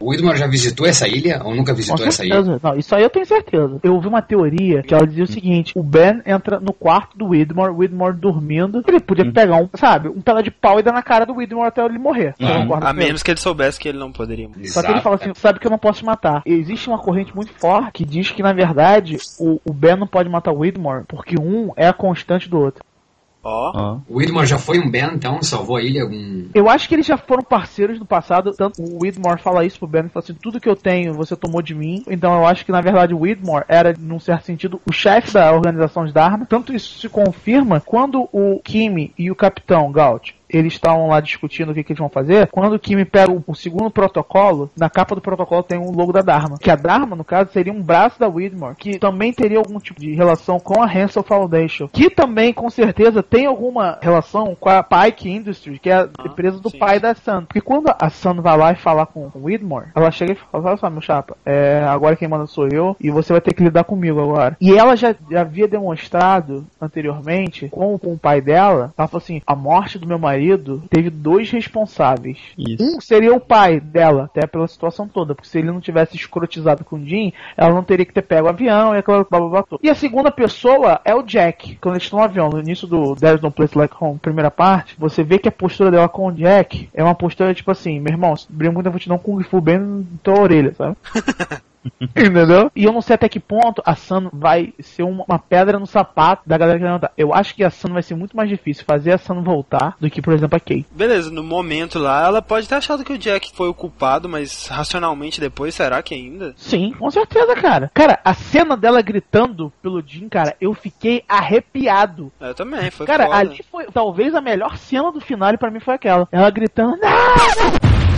O Widmore já visitou essa ilha ou nunca visitou Com essa ilha? Não, isso aí eu tenho certeza. Eu ouvi uma teoria que ela dizia o seguinte: o Ben entra no quarto do Widmore, o Widmore dormindo. Ele podia pegar um, sabe, um pela de pau e dar na cara do Widmore até ele morrer. Você Uhum. concorda A menos que ele soubesse que ele não poderia. Só que ele fala assim, sabe que eu não posso te matar. Existe uma corrente muito forte que diz que, na verdade, o, o Ben não pode matar o Widmore, porque um é a constante do outro. Ó. Ó. O Widmore já foi um Ben, então? Salvou a ilha? Um... Eu acho que eles já foram parceiros no passado, tanto o Widmore fala isso pro Ben, fala assim, tudo que eu tenho você tomou de mim, então eu acho que na verdade o Widmore era, num certo sentido, o chefe da organização de Dharma, tanto isso se confirma quando o Kimi e o Capitão Gaut eles estavam lá discutindo o que, que eles vão fazer. Quando o Kimi pega o, o segundo protocolo, na capa do protocolo tem um logo da Dharma. Que a Dharma, no caso, seria um braço da Widmore, que também teria algum tipo de relação com a Hansel Foundation. Que também, com certeza, tem alguma relação com a Pike Industries, que é a empresa do sim, pai da Sun. Porque quando a Sun vai lá e falar com o Widmore, ela chega e fala, olha só, meu chapa, é, agora quem manda sou eu, e você vai ter que lidar comigo agora. E ela já, já havia demonstrado anteriormente, com, com o pai dela, ela falou assim, a morte do meu marido teve dois responsáveis. Isso. Um seria o pai dela, até pela situação toda, porque se ele não tivesse escrotizado com o Jim, ela não teria que ter pego o avião e aquela blá blá blá. E a segunda pessoa é o Jack. Quando eles estão no avião, no início do There's No Place Like Home, primeira parte, você vê que a postura dela com o Jack é uma postura tipo assim, meu irmão, se brinca muito, eu vou te dar um Kung Fu bem na tua orelha, sabe? Entendeu? E eu não sei até que ponto a Sun vai ser uma, uma pedra no sapato da galera que vai levantar. Eu acho que a Sun vai ser muito mais difícil fazer a Sun voltar do que, por exemplo, a Kay. Beleza, no momento lá, ela pode ter achado que o Jack foi o culpado, mas racionalmente depois, será que ainda? Sim, com certeza, cara. Cara, a cena dela gritando pelo Jim, cara, eu fiquei arrepiado. Eu também, foi cara, foda. ali foi talvez a melhor cena do final pra mim foi aquela. Ela gritando, não!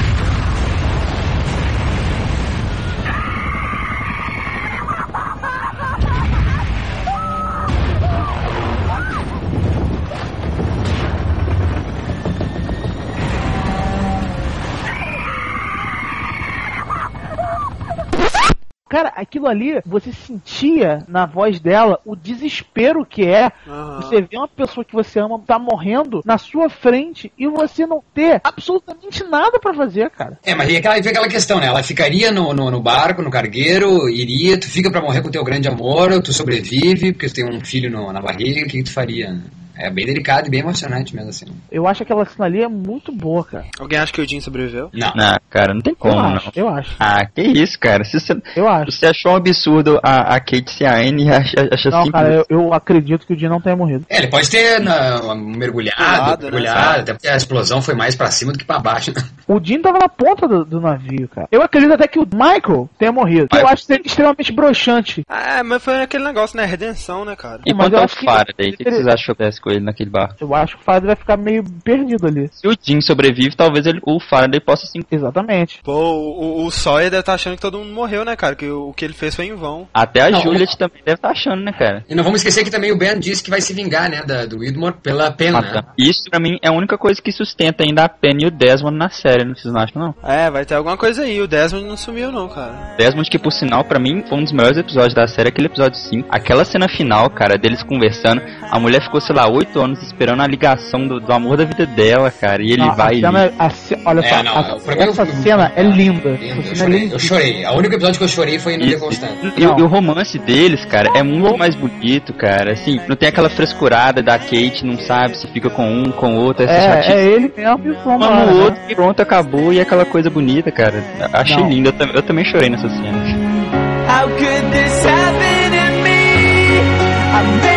Cara, aquilo ali, você sentia na voz dela o desespero que é Aham. você ver uma pessoa que você ama tá morrendo na sua frente e você não ter absolutamente nada pra fazer, cara. É, mas aí aquela, vem aquela questão, né? Ela ficaria no, no, no barco, no cargueiro, iria, tu fica pra morrer com teu grande amor, ou tu sobrevive, porque tu tem um filho no- na barriga, o que, que tu faria? né? É bem delicado e bem emocionante mesmo, assim. Eu acho aquela cena ali é muito boa, cara. Alguém acha que o Jim sobreviveu? Não. Ah, cara, não tem Eu como, não. acho, eu acho, Ah, que isso, cara. Se você, eu acho. você achou um absurdo a, a Kate ser a Anne, acha, acha Não, simples. cara, eu, eu acredito que o Jim não tenha morrido. É, ele pode ter na, mergulhado, Pulado, né? mergulhado, até porque a explosão foi mais pra cima do que pra baixo, né? O Jim tava na ponta do, do navio, cara. Eu acredito até que o Michael tenha morrido. Eu Michael. acho que ele extremamente broxante. Ah, mas foi aquele negócio, né? Redenção, né, cara? E Mas quanto eu ao Faraday, o que, que vocês acham com ele naquele barco? Eu acho que o Faraday vai ficar meio perdido ali. Se o Jim sobrevive, talvez ele, o Faraday possa sim. Exatamente. Pô, o, o, o Sawyer deve estar achando que todo mundo morreu, né, cara? Que o, o que ele fez foi em vão. Até a Não, Juliet também deve estar achando, né, cara? E não vamos esquecer que também o Ben disse que vai se vingar, né, da, do Widmore pela pena, né? Isso, pra mim, é a única coisa que sustenta ainda a Penny e o Desmond na série, não vocês não acham, não? É, vai ter alguma coisa aí. O Desmond não sumiu, não, cara. Desmond, que por sinal, pra mim, foi um dos melhores episódios da série, aquele episódio 5. Aquela cena final, cara, deles conversando. A mulher ficou, sei lá, 8 anos esperando a ligação do, do amor da vida dela, cara. E ele Não, vai a e cena, a ce- olha É, só, não, a- essa cena é linda. Eu é chorei, linda. eu chorei. O único episódio que eu chorei foi no E, The Constant. e- e o- romance deles, cara, é muito mais bonito, cara. Assim, não tem aquela frescurada da Kate, não sabe se fica com um, com outro, essa É, é ele mesmo e o Mara, no né? outro e pronto, acabou. E aquela coisa bonita, cara. Achei Não. lindo. Eu, eu também chorei nessa cena. How could this happen to me?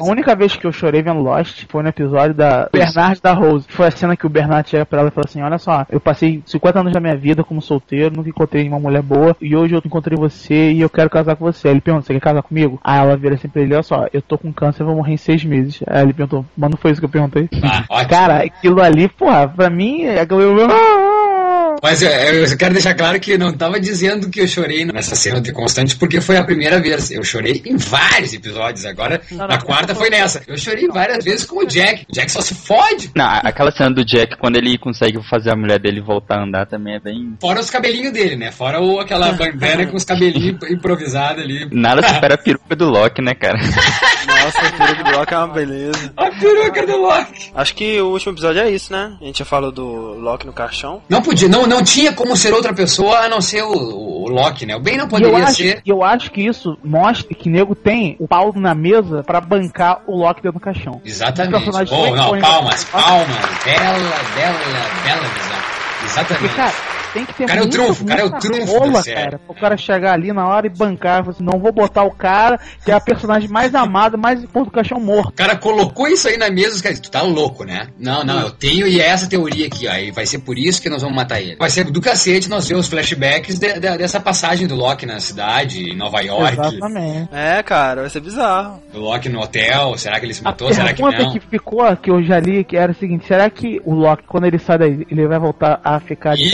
A única vez que eu chorei vendo Lost foi no episódio da Bernard da Rose. Foi a cena que o Bernard chega pra ela e fala assim: Olha só, eu passei 50 anos da minha vida como solteiro, nunca encontrei uma mulher boa, e hoje eu encontrei você e eu quero casar com você. Aí ele pergunta: Você quer casar comigo? Aí ela vira assim pra ele: Olha só, eu tô com câncer, eu vou morrer em seis meses. Aí ele perguntou: Mas não foi isso que eu perguntei? Ah. Cara, aquilo ali, porra, pra mim, é aquilo. Mas é, eu quero deixar claro que eu não tava dizendo que eu chorei nessa cena de Constante, porque foi a primeira vez. Eu chorei em vários episódios. Agora, na quarta foi nessa. Eu chorei várias vezes com o Jack. O Jack só se fode. Não, aquela cena do Jack, quando ele consegue fazer a mulher dele voltar a andar também é bem. Fora os cabelinhos dele, né? Fora o, aquela bandana com os cabelinhos improvisados ali. Nada supera a peruca do Loki, né, cara? Nossa, a peruca do Loki é uma beleza. A peruca do Loki. Acho que o último episódio é isso, né? A gente já falou do Loki no caixão. Não podia, não, não tinha como ser outra pessoa a não ser o, o Loki, né? O Ben não E eu poderia acho, ser. e eu acho que isso mostra que nego tem o pau na mesa pra bancar o Loki dentro do caixão. Exatamente. São não, palmas, palmas. Bela, bela, bela visão. Porque, Exatamente. cara, tem que ter O cara é o trunfo, o cara é o trunfo rola, cara, pro cara chegar ali na hora e bancar, falar assim, não vou botar o cara que é a personagem mais amada, mais importante do caixão morto. O cara colocou isso aí na mesa, os caras, tu tá louco, né? Não, não, eu tenho e é essa teoria aqui, ó. E vai ser por isso que nós vamos matar ele. Vai ser do cacete nós ver os flashbacks de- de- dessa passagem do Loki na cidade, em Nova York. Exatamente. É, cara, vai ser bizarro. Do Loki no hotel. Será que ele se A matou? Será que pergunta não? que ficou, que eu já li, que era o seguinte, será que o Loki, quando ele sai daí, ele vai voltar a ficar de?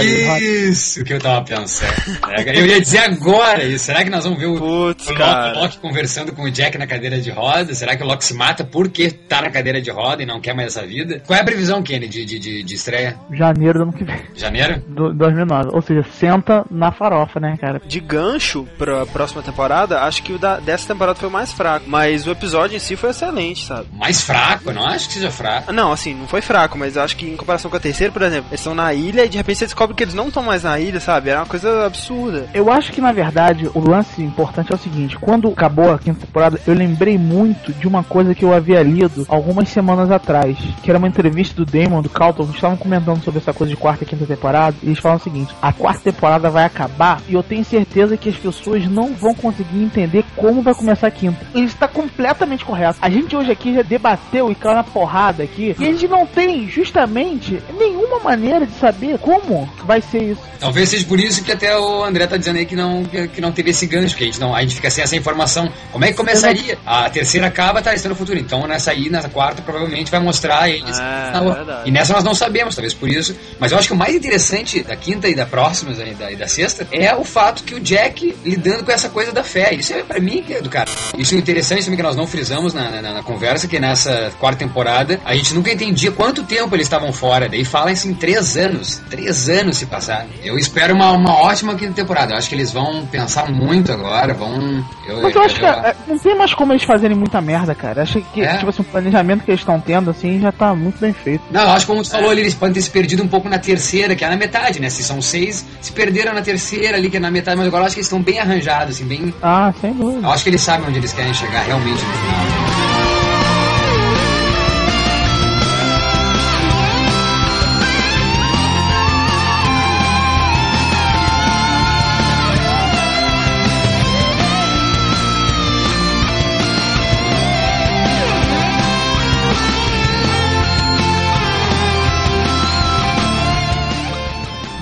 Isso que eu tava pensando. É, Eu ia dizer agora isso. Será que nós vamos ver o, Putz, o Loki, cara. o Loki conversando com o Jack na cadeira de roda? Será que o Loki se mata porque tá na cadeira de roda e não quer mais essa vida? Qual é a previsão, Kenny, de, de, de, de estreia? Janeiro do ano que vem, Janeiro? do 2009. Ou seja, senta na farofa, né, cara? De gancho pra próxima temporada, acho que o da, dessa temporada foi o mais fraco. Mas o episódio em si foi excelente, sabe? Mais fraco? Eu não acho que seja fraco. Não, assim, não foi fraco, mas acho que em comparação com a terceira, por exemplo, eles estão na ilha e de repente você descobre que eles não mais na ilha, sabe? Era uma coisa absurda. Eu acho que na verdade o lance importante é o seguinte: quando acabou a quinta temporada, eu lembrei muito de uma coisa que eu havia lido algumas semanas atrás, que era uma entrevista do Damon, do Calton, que estavam comentando sobre essa coisa de quarta e quinta temporada, e eles falam o seguinte: a quarta temporada vai acabar e eu tenho certeza que as pessoas não vão conseguir entender como vai começar a quinta. Ele está completamente correto. A gente hoje aqui já debateu e caiu na porrada aqui, e a gente não tem justamente nenhuma maneira de saber como vai ser isso. Talvez seja por isso que até o André tá dizendo aí que não, que, não teve esse gancho, que a gente, não, a gente fica sem essa informação. Como é que começaria? A terceira acaba, tá, está no futuro. Então nessa aí, nessa quarta, provavelmente vai mostrar eles. É, e nessa nós não sabemos, talvez por isso. Mas eu acho que o mais interessante da quinta e da próxima e da, e da sexta é o fato que o Jack lidando com essa coisa da fé. Isso é pra mim que é do cara. Isso é interessante também que nós não frisamos na, na, na conversa, que nessa quarta temporada a gente nunca entendia quanto tempo eles estavam fora. Daí fala isso em três anos. Três anos se passaram. Eu espero uma, uma ótima quinta temporada. Eu acho que eles vão pensar muito agora, vão. Eu, Mas eu acho que é, não tem mais como eles fazerem muita merda, cara. Acho que, É? tipo assim, o planejamento que eles estão tendo, assim, já tá muito bem feito. Não, eu acho que como tu falou ali, eles podem ter se perdido um pouco na terceira, que é na metade, né? Se são seis, se perderam na terceira ali, que é na metade, mas agora eu acho que eles estão bem arranjados, assim, bem. Ah, sem dúvida. Eu acho que eles sabem onde eles querem chegar realmente no final.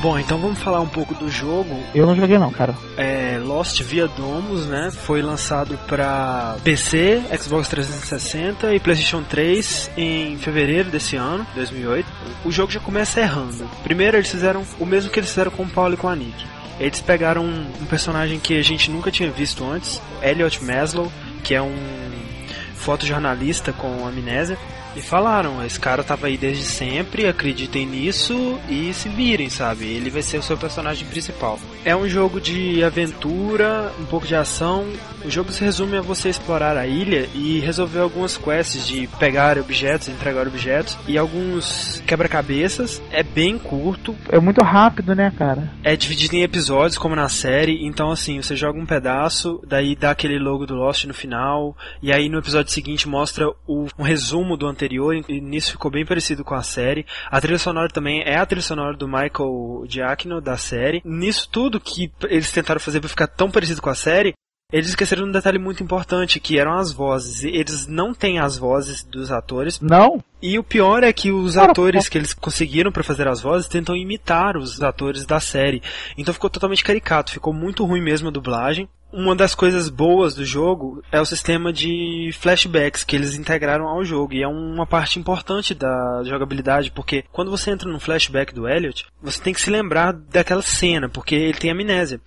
Bom, então vamos falar um pouco do jogo. Eu não joguei não, cara. É, Lost Via Domus, né? Foi lançado para PC, Xbox 360 e PlayStation 3 em fevereiro desse ano, 2008. O jogo já começa errando. Primeiro eles fizeram o mesmo que eles fizeram com o Paulo e com a Nick. Eles pegaram um, um personagem que a gente nunca tinha visto antes, Elliot Maslow, que é um fotojornalista com amnésia. E falaram, esse cara tava aí desde sempre, acreditem nisso e se virem, sabe? Ele vai ser o seu personagem principal. É um jogo de aventura, um pouco de ação. O jogo se resume a você explorar a ilha e resolver algumas quests de pegar objetos, entregar objetos e alguns quebra-cabeças. É bem curto, É muito rápido, né, cara? é dividido em episódios, como na série. Então, assim, você joga um pedaço, daí dá aquele logo do Lost no final, e aí no episódio seguinte mostra o, um resumo do anterior, e nisso ficou bem parecido com a série. A trilha sonora também é a trilha sonora do Michael Giacchino, da série. Nisso tudo que eles tentaram fazer pra ficar tão parecido com a série, eles esqueceram um detalhe muito importante, que eram as vozes. Eles não têm as vozes dos atores, Não? e o pior é que os Cara, atores que eles conseguiram pra fazer as vozes tentam imitar os atores da série. Então ficou totalmente caricato, ficou muito ruim mesmo a dublagem. Uma das coisas boas do jogo é o sistema de flashbacks que eles integraram ao jogo. E é uma parte importante da jogabilidade, porque quando você entra no flashback do Elliot, você tem que se lembrar daquela cena, porque ele tem amnésia.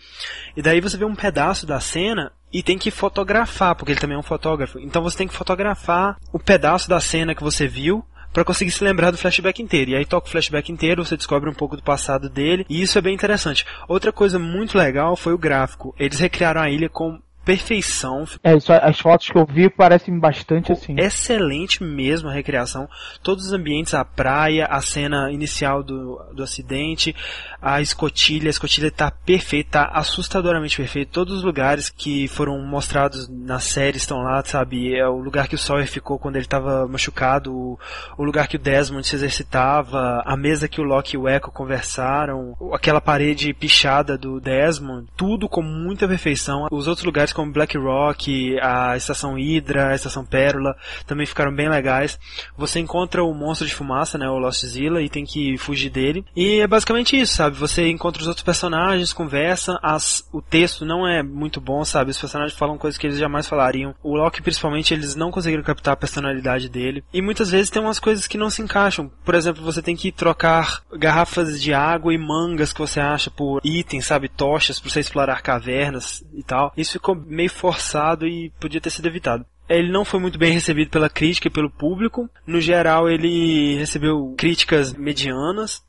E daí você vê um pedaço da cena e tem que fotografar, porque ele também é um fotógrafo. Então você tem que fotografar o pedaço da cena que você viu para conseguir se lembrar do flashback inteiro. E aí toca o flashback inteiro, você descobre um pouco do passado dele, e isso é bem interessante. Outra coisa muito legal foi o gráfico. Eles recriaram a ilha com perfeição. É, isso, as fotos que eu vi parecem bastante assim. Excelente mesmo a recriação. Todos os ambientes, a praia, a cena inicial do, do acidente, a escotilha, a escotilha tá perfeita, tá assustadoramente perfeita. Todos os lugares que foram mostrados na série estão lá, sabe? É o lugar que o Sawyer ficou quando ele estava machucado, o, o lugar que o Desmond se exercitava, a mesa que o Loki e o Echo conversaram, aquela parede pichada do Desmond, tudo com muita perfeição. Os outros lugares como Black Rock, a Estação Hydra, a Estação Pérola, também ficaram bem legais. Você encontra o monstro de fumaça, né, o Lost Zilla, e tem que fugir dele. E é basicamente isso, sabe? Você encontra os outros personagens, conversa, as, o texto não é muito bom, sabe? Os personagens falam coisas que eles jamais falariam. O Loki, principalmente, eles não conseguiram captar a personalidade dele. E muitas vezes tem umas coisas que não se encaixam. Por exemplo, você tem que trocar garrafas de água e mangas que você acha por itens, sabe? Tochas para você explorar cavernas e tal. Isso ficou meio forçado e podia ter sido evitado. Ele não foi muito bem recebido pela crítica e pelo público. No geral, ele recebeu críticas medianas.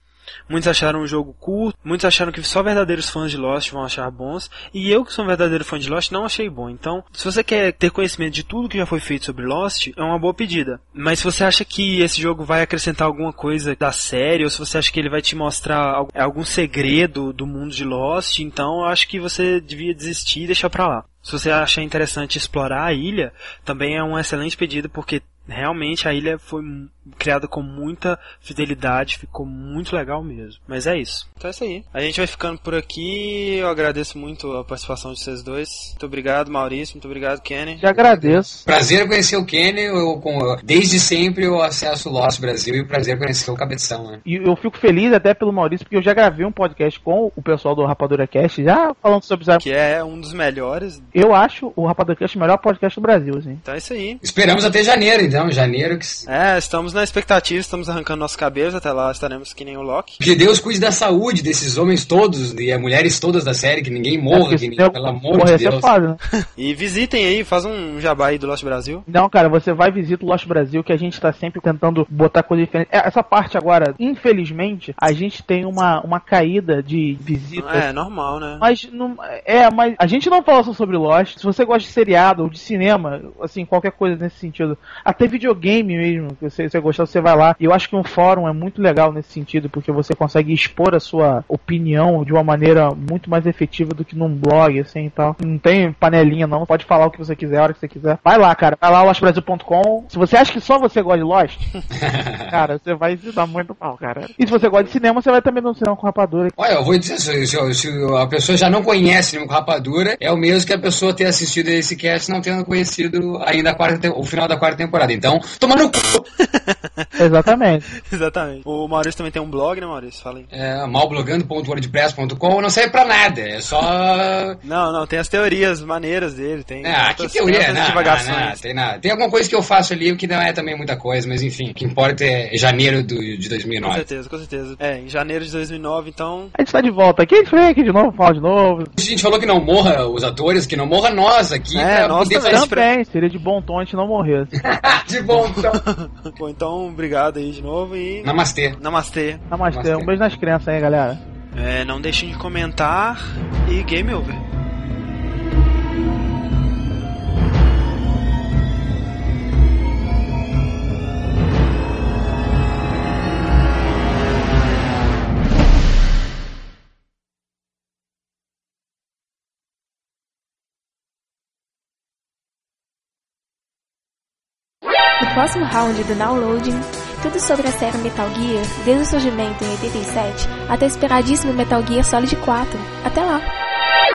Muitos acharam o jogo curto, muitos acharam que só verdadeiros fãs de Lost vão achar bons, e eu que sou um verdadeiro fã de Lost não achei bom. Então, se você quer ter conhecimento de tudo que já foi feito sobre Lost, é uma boa pedida. Mas se você acha que esse jogo vai acrescentar alguma coisa da série, ou se você acha que ele vai te mostrar algum segredo do mundo de Lost, então eu acho que você devia desistir e deixar pra lá. Se você achar interessante explorar a ilha, também é um excelente pedido porque realmente a ilha foi criada com muita fidelidade, ficou muito legal mesmo. Mas é isso. Então é isso aí. A gente vai ficando por aqui. Eu agradeço muito a participação de vocês dois. Muito obrigado, Maurício. Muito obrigado, Kenny. Te agradeço. Prazer conhecer o Kenny. Eu, com, desde sempre eu acesso o Lost Brasil e o prazer conhecer o Cabeção. Né? E eu fico feliz até pelo Maurício, porque eu já gravei um podcast com o pessoal do Rapadura Cast, já falando sobre Que é um dos melhores. Eu acho o Rapadura Cast o melhor podcast do Brasil, assim. Então é isso aí. Esperamos até janeiro, então. Janeiro que. É, estamos na expectativa, estamos arrancando nossos cabelos, até lá estaremos que nem o Loki. Que Deus cuide da saúde desses homens todos e as mulheres todas da série, que ninguém morra, que ninguém, pelo amor de Deus. Foda, né? E visitem aí, faz um jabá aí do Lost Brasil. Não, cara, você vai visitar o Lost Brasil, que a gente tá sempre tentando botar coisa diferente. É, Essa parte agora, infelizmente, a gente tem uma, uma caída de visitas. É, normal, né? Mas não, é, mas a gente não fala só sobre Lost. Se você gosta de seriado ou de cinema, assim, qualquer coisa nesse sentido, até videogame mesmo, que você, você gostar, você vai lá. E eu acho que um fórum é muito legal nesse sentido, porque você consegue expor a sua opinião de uma maneira muito mais efetiva do que num blog, assim e tal. Não tem panelinha, não. Pode falar o que você quiser, a hora que você quiser. Vai lá, cara. Vai lá, lostbrasil.com. Se você acha que só você gosta de Lost, cara, você vai se dar muito mal, cara. E se você gosta de cinema, você vai também no cinema com rapadura. Olha, eu vou dizer, se, se- se a pessoa já não conhece Cinema com Rapadura, é o mesmo que a pessoa ter assistido esse cast não tendo conhecido ainda a quarta, o final da quarta temporada. Então, toma no cu! Exatamente. Exatamente. O Maurício também tem um blog, né, Maurício? Fala aí. É, malblogando.wordpress.com não serve pra nada, é só... Não, não, tem as teorias maneiras dele, tem. Ah, que teoria, outras não, não, divagações. não, tem nada. Tem alguma coisa que eu faço ali que não é também muita coisa, mas enfim, o que importa é janeiro do, de Com 2009. certeza, com certeza. É, em janeiro de 2009, então. A gente tá de volta aqui, a gente vem aqui de novo, fala de novo. A gente falou que não morra os atores, que não morra nós aqui, É, pra nós também. Também, seria de bom tom a gente não morresse. de bom então. Bom, então, obrigado aí de novo e. Namastê. Namastê. Namastê, um beijo nas crianças aí, galera. É, não deixem de comentar e game over. Próximo round do Downloading, tudo sobre a série Metal Gear, desde o surgimento em 87 até o esperadíssimo Metal Gear Solid 4. Até lá!